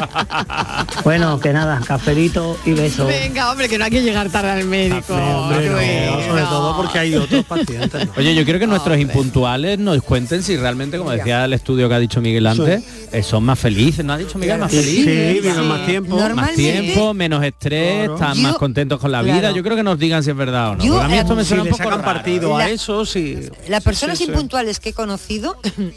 Bueno, que nada, cafelito y besos. Venga, hombre, que no hay que llegar tarde al médico. Hombre, no, Luis, sobre todo porque hay otros pacientes. ¿no? Oye, yo quiero que nuestros impuntuales nos cuenten si realmente, como decía el estudio que ha dicho Miguel antes, son más felices. ¿No ha dicho Miguel más Sí, felices? sí, viven más tiempo. Más tiempo, menos estrés, Claro. están Yo- más contentos con la vida. claro. Yo creo que nos digan si es verdad o no. Yo, a mí esto me eh, suena si un poco raro. partido a eso, sí. Las personas Sí, sí. impuntuales que he conocido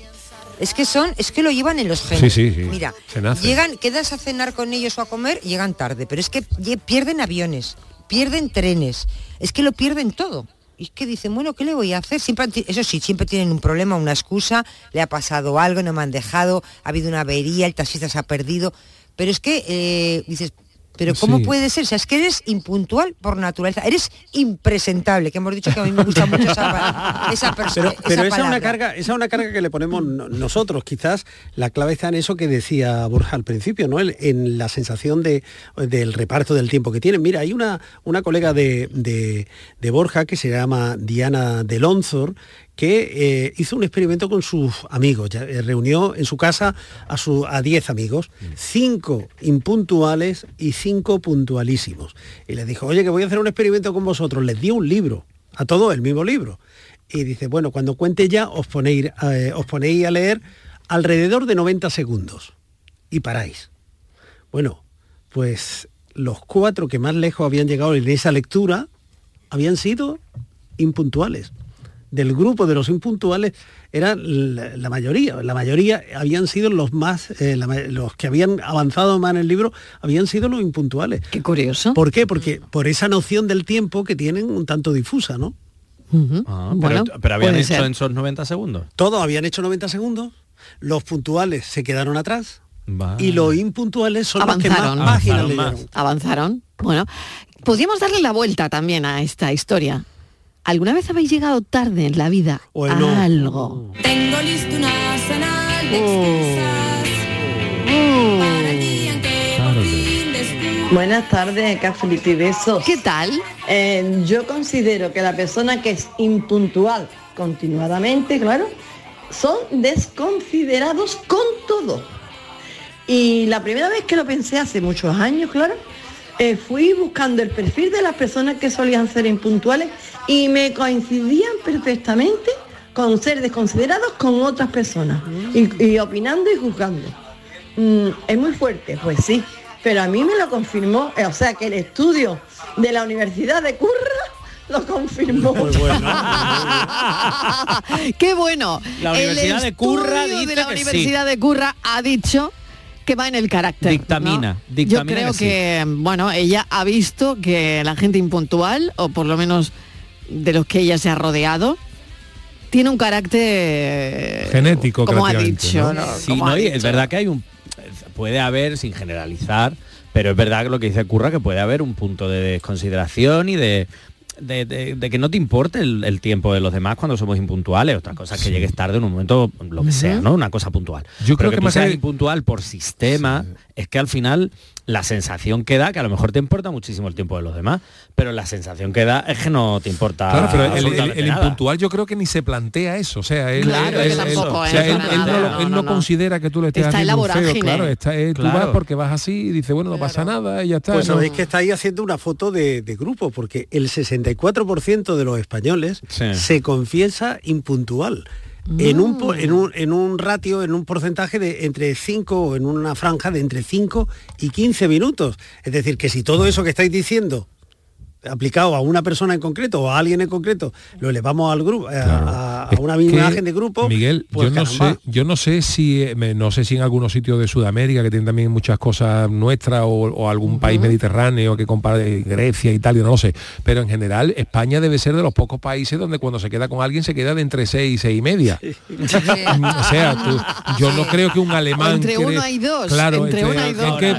es que son, es que lo llevan en los genes. Sí, sí, sí. Mira, Se nace. llegan, quedas a cenar con ellos o a comer, llegan tarde, pero es que pierden aviones, pierden trenes, es que lo pierden todo. Y que dicen, bueno, ¿qué le voy a hacer? Siempre, eso sí, siempre tienen un problema, una excusa, le ha pasado algo, no me han dejado, ha habido una avería, el taxista se ha perdido. Pero es que eh, dices, Pero ¿cómo puede ser? O sea, es que eres impuntual por naturaleza, eres impresentable, que hemos dicho que a mí me gusta mucho esa, esa persona. Pero, esa, es una carga, esa es una carga que le ponemos nosotros. Quizás la clave está en eso que decía Borja al principio, ¿no? en la sensación de, del reparto del tiempo que tienen. Mira, hay una, una colega de, de, Borja que se llama Diana Delonzor, que eh, hizo un experimento con sus amigos, eh, reunió en su casa a 10 a diez amigos, cinco impuntuales y cinco puntualísimos. Y les dijo, oye, que voy a hacer un experimento con vosotros. Les dio un libro, a todos el mismo libro. Y dice, bueno, cuando cuente ya os ponéis, eh, os ponéis a leer alrededor de 90 segundos. Y paráis. Bueno, pues los cuatro que más lejos habían llegado en esa lectura habían sido impuntuales del grupo de los impuntuales era la, mayoría. La mayoría habían sido los más, eh, los que habían avanzado más en el libro, habían sido los impuntuales. Qué curioso. ¿Por qué? Porque por esa noción del tiempo que tienen un tanto difusa, ¿no? Ah, bueno, pero, habían hecho en esos 90 segundos. Todos habían hecho 90 segundos. Los puntuales se quedaron atrás. Y los impuntuales son los que más páginas Avanzaron. Bueno, podríamos darle la vuelta también a esta historia. ¿Alguna vez habéis llegado tarde en la vida a algo? Tengo listo un arsenal de Buenas tardes, Cafelito y Besos. ¿Qué tal? Eh, yo considero que la persona que es impuntual continuadamente, claro, son desconsiderados con todo. Y la primera vez que lo pensé hace muchos años, claro, eh, fui buscando el perfil de las personas que solían ser impuntuales y me coincidían perfectamente con ser desconsiderados con otras personas y, opinando y juzgando. Mm, es muy fuerte, pues sí, pero a mí me lo confirmó, eh, o sea que el estudio de la Universidad de Curra lo confirmó. Qué bueno. La Universidad de Curra de la Universidad de Curra ha dicho que va en el carácter. Dictamina, Yo creo que, bueno, ella ha visto que la gente impuntual, o por lo menos de los que ella se ha rodeado, tiene un carácter genético, como ha dicho. ¿no? es verdad que hay un puede haber sin generalizar, pero es verdad que lo que dice Curra que puede haber un punto de desconsideración y de de, que no te importe el, tiempo de los demás cuando somos impuntuales, otra cosa es que llegues tarde en un momento, lo que sea, ¿no? Una cosa puntual. Yo creo que, más sea impuntual por sistema es que al final la sensación que da, que a lo mejor te importa muchísimo el tiempo de los demás, pero la sensación que da es que no te importa. Claro, pero el, impuntual yo creo que ni se plantea eso. O sea, él, no, considera que tú le estés haciendo un feo. Claro, está, eh, tú vas porque vas así y dice, bueno, no pasa nada y ya está. Pues sabéis que estáis haciendo una foto de, grupo, porque el 64% de los españoles se confiesa impuntual en, un, en, un, en un ratio, en un porcentaje de entre 5 o en una franja de entre 5 y 15 minutos. Es decir, que si todo eso que estáis diciendo aplicado a una persona en concreto o a alguien en concreto, lo elevamos al grupo, eh, a, una misma imagen de grupo. Miguel, pues yo no sé, yo no sé si eh, no sé si en algunos sitios de Sudamérica que tienen también muchas cosas nuestras o, algún país mediterráneo que compare Grecia, Italia, no lo sé. Pero en general España debe ser de los pocos países donde cuando se queda con alguien se queda de entre seis y seis y media. o sea, yo no creo que un alemán. entre uno y dos. Claro, entre,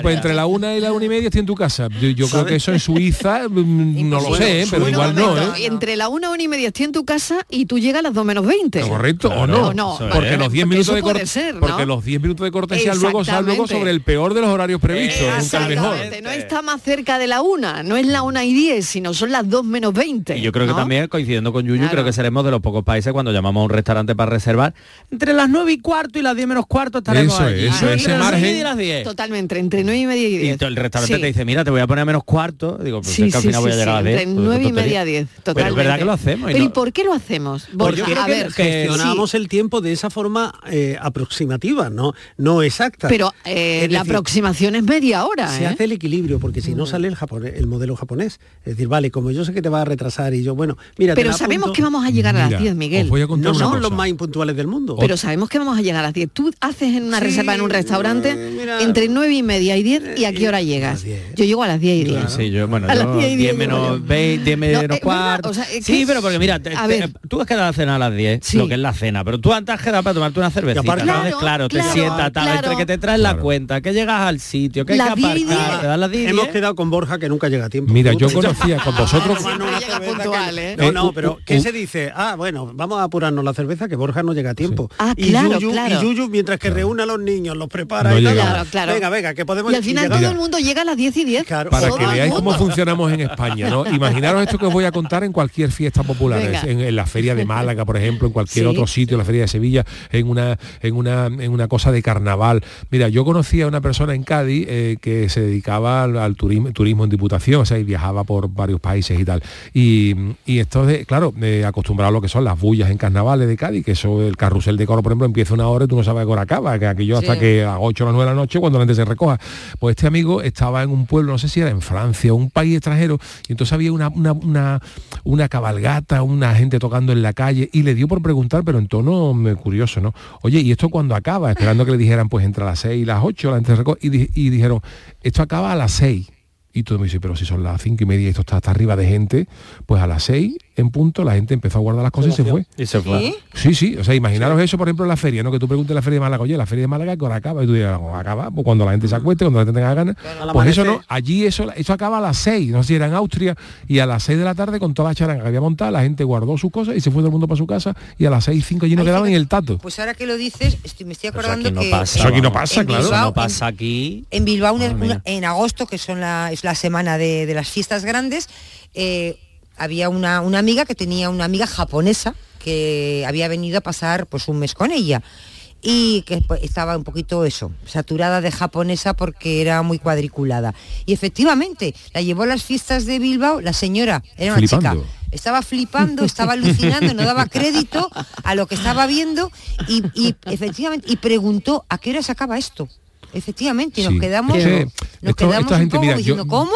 pues entre la una y la una y media estoy en tu casa. Yo, creo que eso en Suiza mm, no lo sé, ¿eh? pero igual no. ¿eh? Entre la una, una y media estoy en tu casa y tú llegas a las dos menos 20. Correcto, o no. porque los 10 minutos de cortesía. Porque los 10 minutos de cortesía luego salen luego sobre el peor de los horarios previstos. Nunca el mejor. No está más cerca de la una, no es la una y 10, sino son las dos menos 20. Y yo creo que también, coincidiendo con Yuyu, creo que seremos de los pocos países cuando llamamos a un restaurante para reservar. Entre las 9 y cuarto y las 10 menos cuarto estaremos eso, Eso, ese margen. Totalmente, entre 9 y media y 10. Y el restaurante te dice, mira, te voy a poner a menos cuarto. Digo, pues es que al final voy a llegar a 10. 9 y media 10, totalmente. Pero es verdad que lo hacemos. ¿Y, por qué lo hacemos? Porque, yo creo a ver, gestionamos el tiempo de esa forma eh, aproximativa, no, no exacta. Pero eh, la aproximación es media hora. Se ¿eh? hace el equilibrio, porque si no sale el, japonés, el modelo japonés. Es decir, vale, como yo sé que te va a retrasar y yo, bueno, mira, Pero sabemos que vamos a llegar a las 10, Miguel. no son los más impuntuales del mundo. Pero sabemos que vamos a llegar a las 10. Tú haces en una reserva en un restaurante entre 9 y media y 10 y a qué hora llegas. Yo llego a las 10 y 10. Sí, yo, bueno, a las 10 y 10 menos 20, 10 menos cuarto. sí, pero porque mira, tú has quedado a cenar a las 10, lo que es la cena, pero tú antes has quedado para tomarte una cervecita. Claro, claro, te sientas, tal, entre que te traes la cuenta, que llegas al sitio, que hay que aparcar, te das las 10. Hemos quedado con Borja que nunca llega a tiempo. Mira, yo conocía con vosotros. ¿eh? No, no, pero ¿qué se dice? Ah, bueno, vamos a apurarnos la cerveza que Borja no llega a tiempo. Ah, y Yuyu, mientras que reúne a los niños, los prepara y claro, claro. Venga, venga, que podemos Y al final todo el mundo llega a las 10 y 10. Para que veáis cómo funcionamos en España, ¿no? Imaginaros esto que os voy a contar en cualquier fiesta popular, en, la feria de Málaga, por ejemplo, en cualquier otro sitio, la feria de Sevilla, en una, en una, en una cosa de carnaval. Mira, yo conocí a una persona en Cádiz eh, que se dedicaba al, turismo, turismo en diputación, o sea, y viajaba por varios países y tal. Y, y esto de, claro, eh, acostumbrado a lo que son las bullas en carnavales de Cádiz, que eso, el carrusel de coro, por ejemplo, empieza una hora y tú no sabes a qué hora acaba, que aquello hasta que a 8 o las 9 de la noche cuando la gente se recoja. Pues este amigo estaba en un pueblo, no sé si era en Francia o un país extranjero, y entonces había una, una, una, cabalgata, una gente tocando en la calle, y le dio por preguntar, pero en tono mm, curioso, ¿no? Oye, ¿y esto cuando acaba? Esperando que le dijeran pues entre las 6 y las 8, la y, y dijeron, esto acaba a las 6. Y todo me dice, pero si son las cinco y media y esto está hasta arriba de gente, pues a las seis en punto, la gente empezó a guardar las cosas y se fue. Y se fue. ¿Sí? sí, O sea, imaginaros eso, por ejemplo, en la feria, ¿no? Que tú preguntes la feria de Málaga, oye, la feria de Málaga que ahora acaba, y tú dirás, acaba, pues cuando la gente se acueste, cuando la gente tenga ganas. Pues eso no, allí eso, eso acaba a las 6, no sé si era en Austria, y a las 6 de la tarde, con toda la charanga que había montada, la gente guardó sus cosas y se fue todo el mundo para su casa, y a las 6 5 allí no quedaban en el tato. Pues ahora que lo dices, me estoy acordando no que. Pasa, eso aquí no pasa, claro. no pasa aquí. En Bilbao, en agosto, que son la, es la semana de, las fiestas grandes, eh, había una, amiga que tenía una amiga japonesa que había venido a pasar pues un mes con ella y que pues, estaba un poquito eso, saturada de japonesa porque era muy cuadriculada. Y efectivamente, la llevó a las fiestas de Bilbao, la señora, era una chica, estaba flipando, estaba alucinando, no daba crédito a lo que estaba viendo y, y efectivamente, y preguntó, ¿a qué hora se acaba esto? Efectivamente, nos quedamos, nos quedamos un poco diciendo, ¿cómo?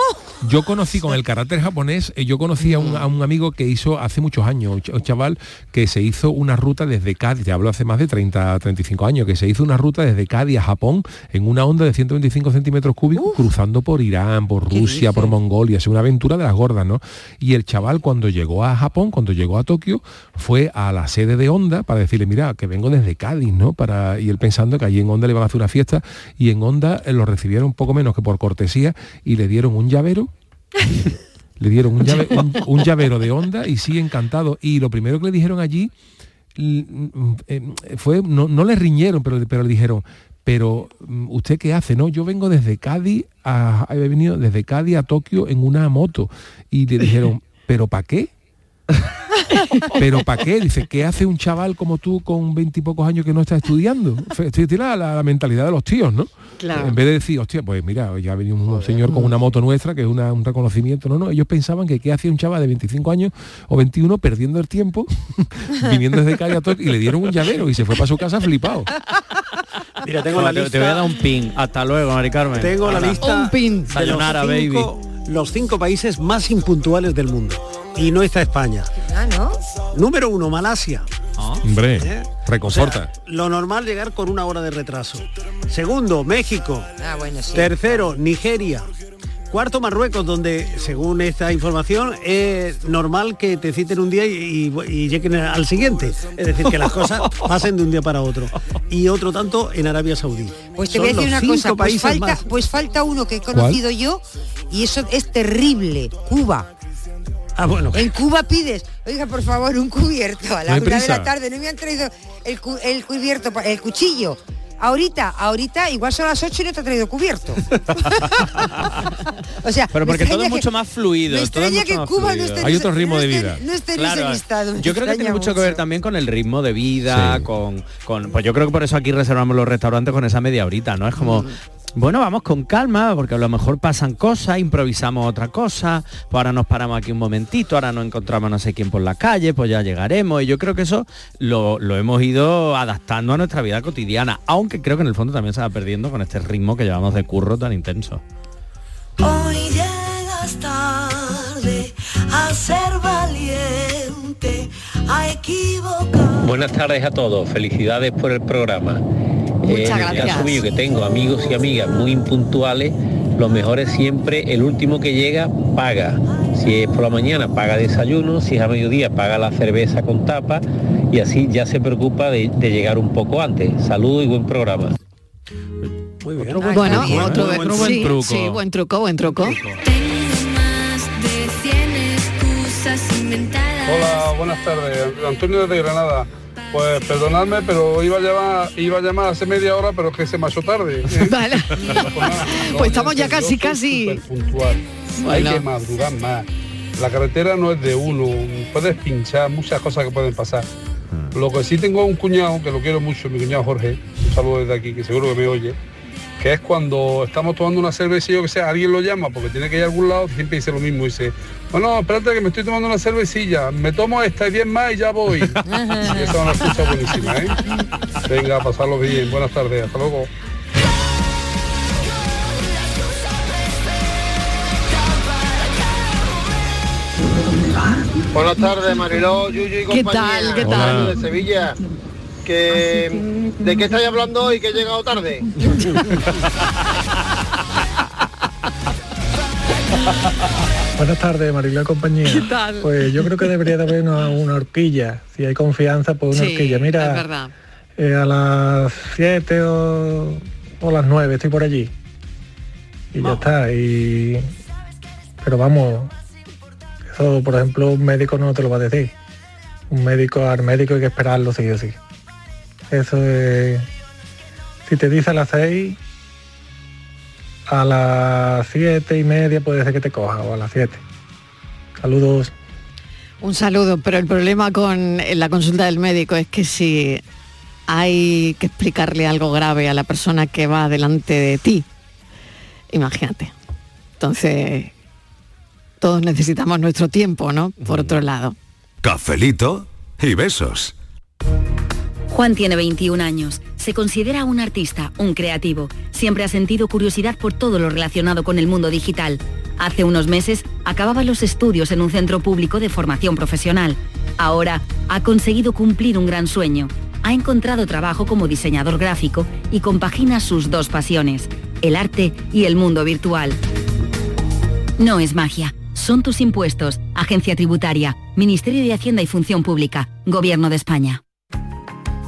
Yo conocí con el carácter japonés, eh, yo conocí a un, amigo que hizo hace muchos años, un chaval que se hizo una ruta desde Cádiz, te hablo hace más de 30, 35 años, que se hizo una ruta desde Cádiz a Japón en una onda de 125 centímetros cúbicos, cruzando por Irán, por Rusia, por Mongolia, es una aventura de las gordas, ¿no? Y el chaval cuando llegó a Japón, cuando llegó a Tokio, fue a la sede de Honda para decirle, mira, que vengo desde Cádiz, ¿no? Para, y él pensando que allí en Honda le iban a hacer una fiesta y y en Honda eh, lo recibieron poco menos que por cortesía y le dieron un llavero. le dieron un, llavero de Honda y sí, encantado. Y lo primero que le dijeron allí mm, eh, fue, no, le riñeron, pero, pero le dijeron, pero mm, usted qué hace no yo vengo desde Cádiz a, he venido desde Cádiz a Tokio en una moto y le dijeron pero para qué pero ¿para qué? Dice, ¿qué hace un chaval como tú con veintipocos años que no está estudiando? Tiene la, la, mentalidad de los tíos, ¿no? En vez de decir, hostia, pues mira, ya ha venido un señor con una moto nuestra, que es un reconocimiento. No, no, ellos pensaban que qué hacía un chaval de 25 años o 21 perdiendo el tiempo, viniendo desde calle y le dieron un llavero y se fue para su casa flipado. Mira, tengo la lista. Te voy a dar un pin. Hasta luego, Mari Carmen. Tengo la lista. Un pin. Sayonara, baby. Los cinco países más impuntuales del mundo y no está España. Ah, ¿no? Número uno, Malasia. Ah. Hombre, ¿Eh? reconforta. lo normal llegar con una hora de retraso. Segundo, México. Ah, bueno, sí. Tercero, Nigeria. Cuarto, Marruecos, donde, según esta información, es normal que te citen un día y, lleguen al siguiente. Es decir, que las cosas pasen de un día para otro. Y otro tanto en Arabia Saudí. Pues te voy a decir una cosa, pues falta, pues falta uno que he conocido yo y eso es terrible, Cuba. Ah, bueno. En Cuba pides, oiga, por favor, un cubierto a la una de la tarde. No me han traído el, el cubierto, el cuchillo. Ahorita, ahorita igual son las 8 y no te ha traído cubierto. o sea, pero porque todo es mucho más fluido. que Cuba no esté Hay otro ritmo de vida. No esté claro, Yo creo que tiene mucho, que ver también con el ritmo de vida, con, con, pues yo creo que por eso aquí reservamos los restaurantes con esa media horita, ¿no? Es como, mm. Bueno, vamos con calma, porque a lo mejor pasan cosas, improvisamos otra cosa, pues ahora nos paramos aquí un momentito, ahora no encontramos no sé quién por la calle, pues ya llegaremos. Y yo creo que eso lo, hemos ido adaptando a nuestra vida cotidiana, aunque creo que en el fondo también se va perdiendo con este ritmo que llevamos de curro tan intenso. Hoy llegas tarde a ser valiente, a equivocar. Buenas tardes a todos, felicidades por el programa. Muchas en el caso mío que tengo amigos y amigas muy impuntuales, lo mejor es siempre el último que llega paga. Si es por la mañana paga desayuno, si es a mediodía paga la cerveza con tapa y así ya se preocupa de, llegar un poco antes. Saludo y buen programa. Muy bien. bueno, otro, buen truco. Sí, buen truco, buen truco. Hola, buenas tardes. Antonio de Granada. Pues perdonadme, pero iba a llamar, iba a llamar hace media hora, pero es que se me ha hecho tarde. Vale. pues, estamos ya casi, casi. Puntual. Hay que madrugar más. La carretera no es de uno, puedes pinchar, muchas cosas que pueden pasar. Hmm. Lo que sí tengo un cuñado, que lo quiero mucho, mi cuñado Jorge, un saludo desde aquí, que seguro que me oye, que es cuando estamos tomando una cervecilla, que sea, alguien lo llama porque tiene que ir a algún lado, siempre dice lo mismo, dice, bueno, espérate que me estoy tomando una cervecilla, me tomo esta y 10 más y ya voy. y esa es una escucha buenísima, ¿eh? Venga, pasarlo bien, buenas tardes, hasta luego. Buenas tardes, Mariló, Yuyu y compañía. ¿Qué tal? ¿Qué tal? De Sevilla. Que, ¿De qué estáis hablando hoy que he llegado tarde? Buenas tardes, Mariló y compañía. ¿Qué tal? Pues yo creo que debería de haber una, horquilla. Si hay confianza, pues una horquilla. Mira, es verdad. Eh, a las 7 o, o las 9 estoy por allí. Y ya está. Y... Pero vamos, eso, por ejemplo, un médico no te lo va a decir. Un médico, al médico hay que esperarlo sí o sí. Eso es... Si te dice a las 6, a las siete y media puede ser que te coja, o a las 7. Saludos. Un saludo, pero el problema con la consulta del médico es que si hay que explicarle algo grave a la persona que va delante de ti, imagínate. Entonces, todos necesitamos nuestro tiempo, ¿no? Por otro lado. Cafelito y besos. Juan tiene 21 años. Se considera un artista, un creativo. Siempre ha sentido curiosidad por todo lo relacionado con el mundo digital. Hace unos meses acababa los estudios en un centro público de formación profesional. Ahora ha conseguido cumplir un gran sueño. Ha encontrado trabajo como diseñador gráfico y compagina sus dos pasiones, el arte y el mundo virtual. No es magia son tus impuestos. Agencia Tributaria, Ministerio de Hacienda y Función Pública, Gobierno de España.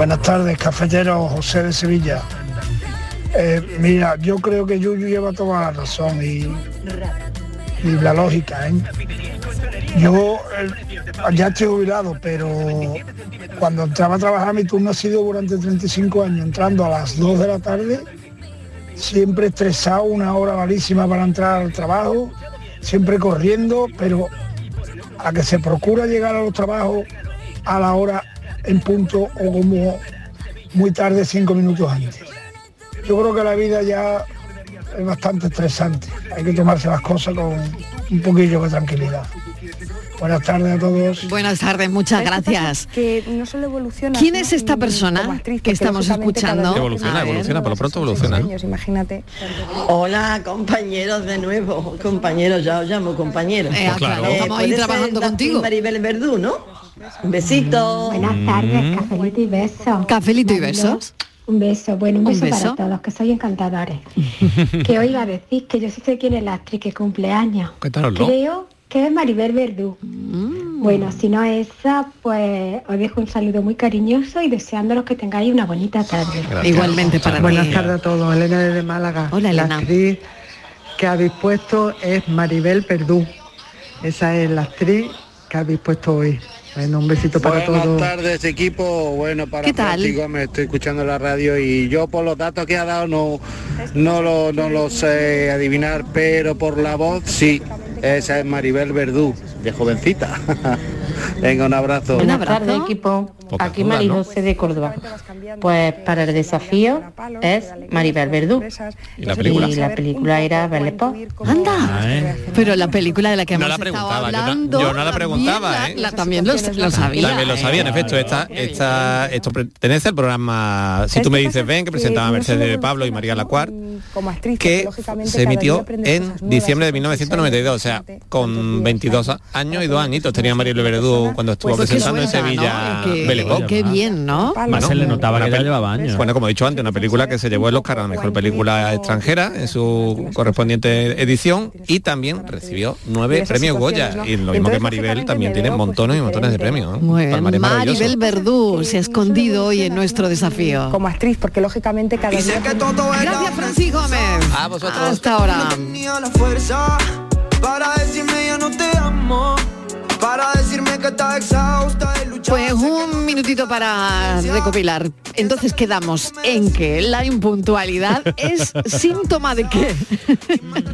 Buenas tardes, cafetero José de Sevilla. Eh, mira, yo creo que Yuyu lleva toda la razón y, y la lógica. ¿eh? Yo eh, ya estoy jubilado, pero cuando entraba a trabajar mi turno ha sido durante 35 años, entrando a las 2 de la tarde siempre estresado, una hora malísima para entrar al trabajo, siempre corriendo, pero a que se procura llegar a los trabajos a la hora en punto o como muy tarde, cinco minutos antes. Yo creo que la vida ya es bastante estresante, hay que tomarse las cosas con, un poquillo de tranquilidad. Buenas tardes a todos. Buenas tardes, muchas gracias. Que no solo evoluciona. ¿Quién es esta persona que estamos escuchando? Evoluciona, evoluciona, por lo pronto evoluciona. imagínate. Hola, compañeros de nuevo. Compañeros, ya os llamo compañeros. Eh, claro. Estamos ahí trabajando contigo. Maribel Verdú, ¿no? Un besito. Buenas tardes, cafelito y besos. Cafelito y besos. Un beso, bueno, un, beso, para todos, que soy encantadores. que hoy iba a decir que yo sí sé quién es la actriz que cumple años. Creo que es Maribel Verdú. Mm. Bueno, si no es esa, pues os dejo un saludo muy cariñoso y deseándolos que tengáis una bonita tarde. Igualmente para Buenas tardes a todos, Elena desde Málaga. Hola, La actriz que habéis puesto es Maribel Verdú. Esa es la actriz que habéis puesto hoy. Bueno, un besito para Buenas todos. Buenas tardes, equipo. Bueno, para ¿Qué tal? Francisco, me estoy escuchando la radio y yo por los datos que ha dado no, no, lo, no lo sé adivinar, pero por la voz sí. Esa es Maribel Verdú, de jovencita. Venga, un abrazo. Buenas tardes, equipo. Aquí Mari ¿no? José de Córdoba. Pues para el desafío es Maribel Verdú. ¿Y la película? Y la película era Belle. Anda. Pero la película de la que No hemos la estado preguntaba, yo no- hablando, yo no la también preguntaba, la- ¿eh? la- también lo, lo sabía. También lo sabía, en efecto, esta, esta, esto pertenece al programa Si tú me dices ven, que presentaba Mercedes de Pablo y María Lacuar, Como actriz, que lógicamente, se emitió en nuevas, diciembre de cosas 1992, o sea, con 22 años y dos añitos tenía María Verdú cuando estuvo Pues presentando en Sevilla ¿no? Qué- bien, ¿no? Más se le notaba que ya llevaba años. Bueno, como he dicho antes, una película que se llevó el Oscar a la mejor película extranjera en su correspondiente edición y también recibió nueve premios Goya. ¿no? Y lo mismo Entonces, que Maribel también tiene pues, montones y montones de premios. Maribel Verdú se ha escondido hoy en nuestro desafío. Como actriz, porque lógicamente cada día... Gracias, Francisco Gómez. A vosotros. Hasta ahora. tenía la fuerza para decirme ya no te amo, para decirme que estás exhausta de luchar. Pues un minutito para recopilar. Entonces quedamos en que la impuntualidad es síntoma de qué.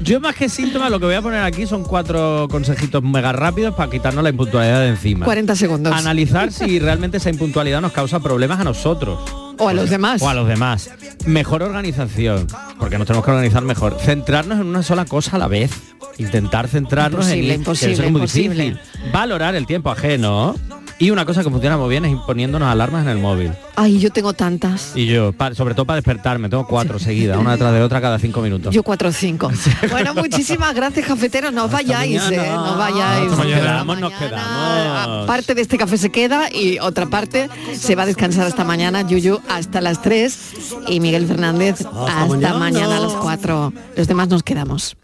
Yo más que síntoma lo que voy a poner aquí son cuatro consejitos mega rápidos para quitarnos la impuntualidad de encima. 40 segundos. Analizar si realmente esa impuntualidad nos causa problemas a nosotros. O a los demás. O a los demás. Mejor organización, porque nos tenemos que organizar mejor. Centrarnos en una sola cosa a la vez. Intentar centrarnos Imposible, en imposible, que eso es muy imposible. difícil. Valorar el tiempo ajeno. Y una cosa que funciona muy bien es poniéndonos alarmas en el móvil. Ay, yo tengo tantas. Y yo, pa- sobre todo para despertarme, tengo cuatro seguidas, una detrás de otra cada cinco minutos. Yo cuatro o cinco. Bueno, muchísimas gracias, cafeteros. No os vayáis, eh, no os vayáis. Hasta. Hasta Quedamos, nos quedamos. Parte de este café se queda y otra parte se va a descansar hasta mañana. Yuyu hasta las 3 y Miguel Fernández hasta, mañana. mañana a las 4. Los demás nos quedamos.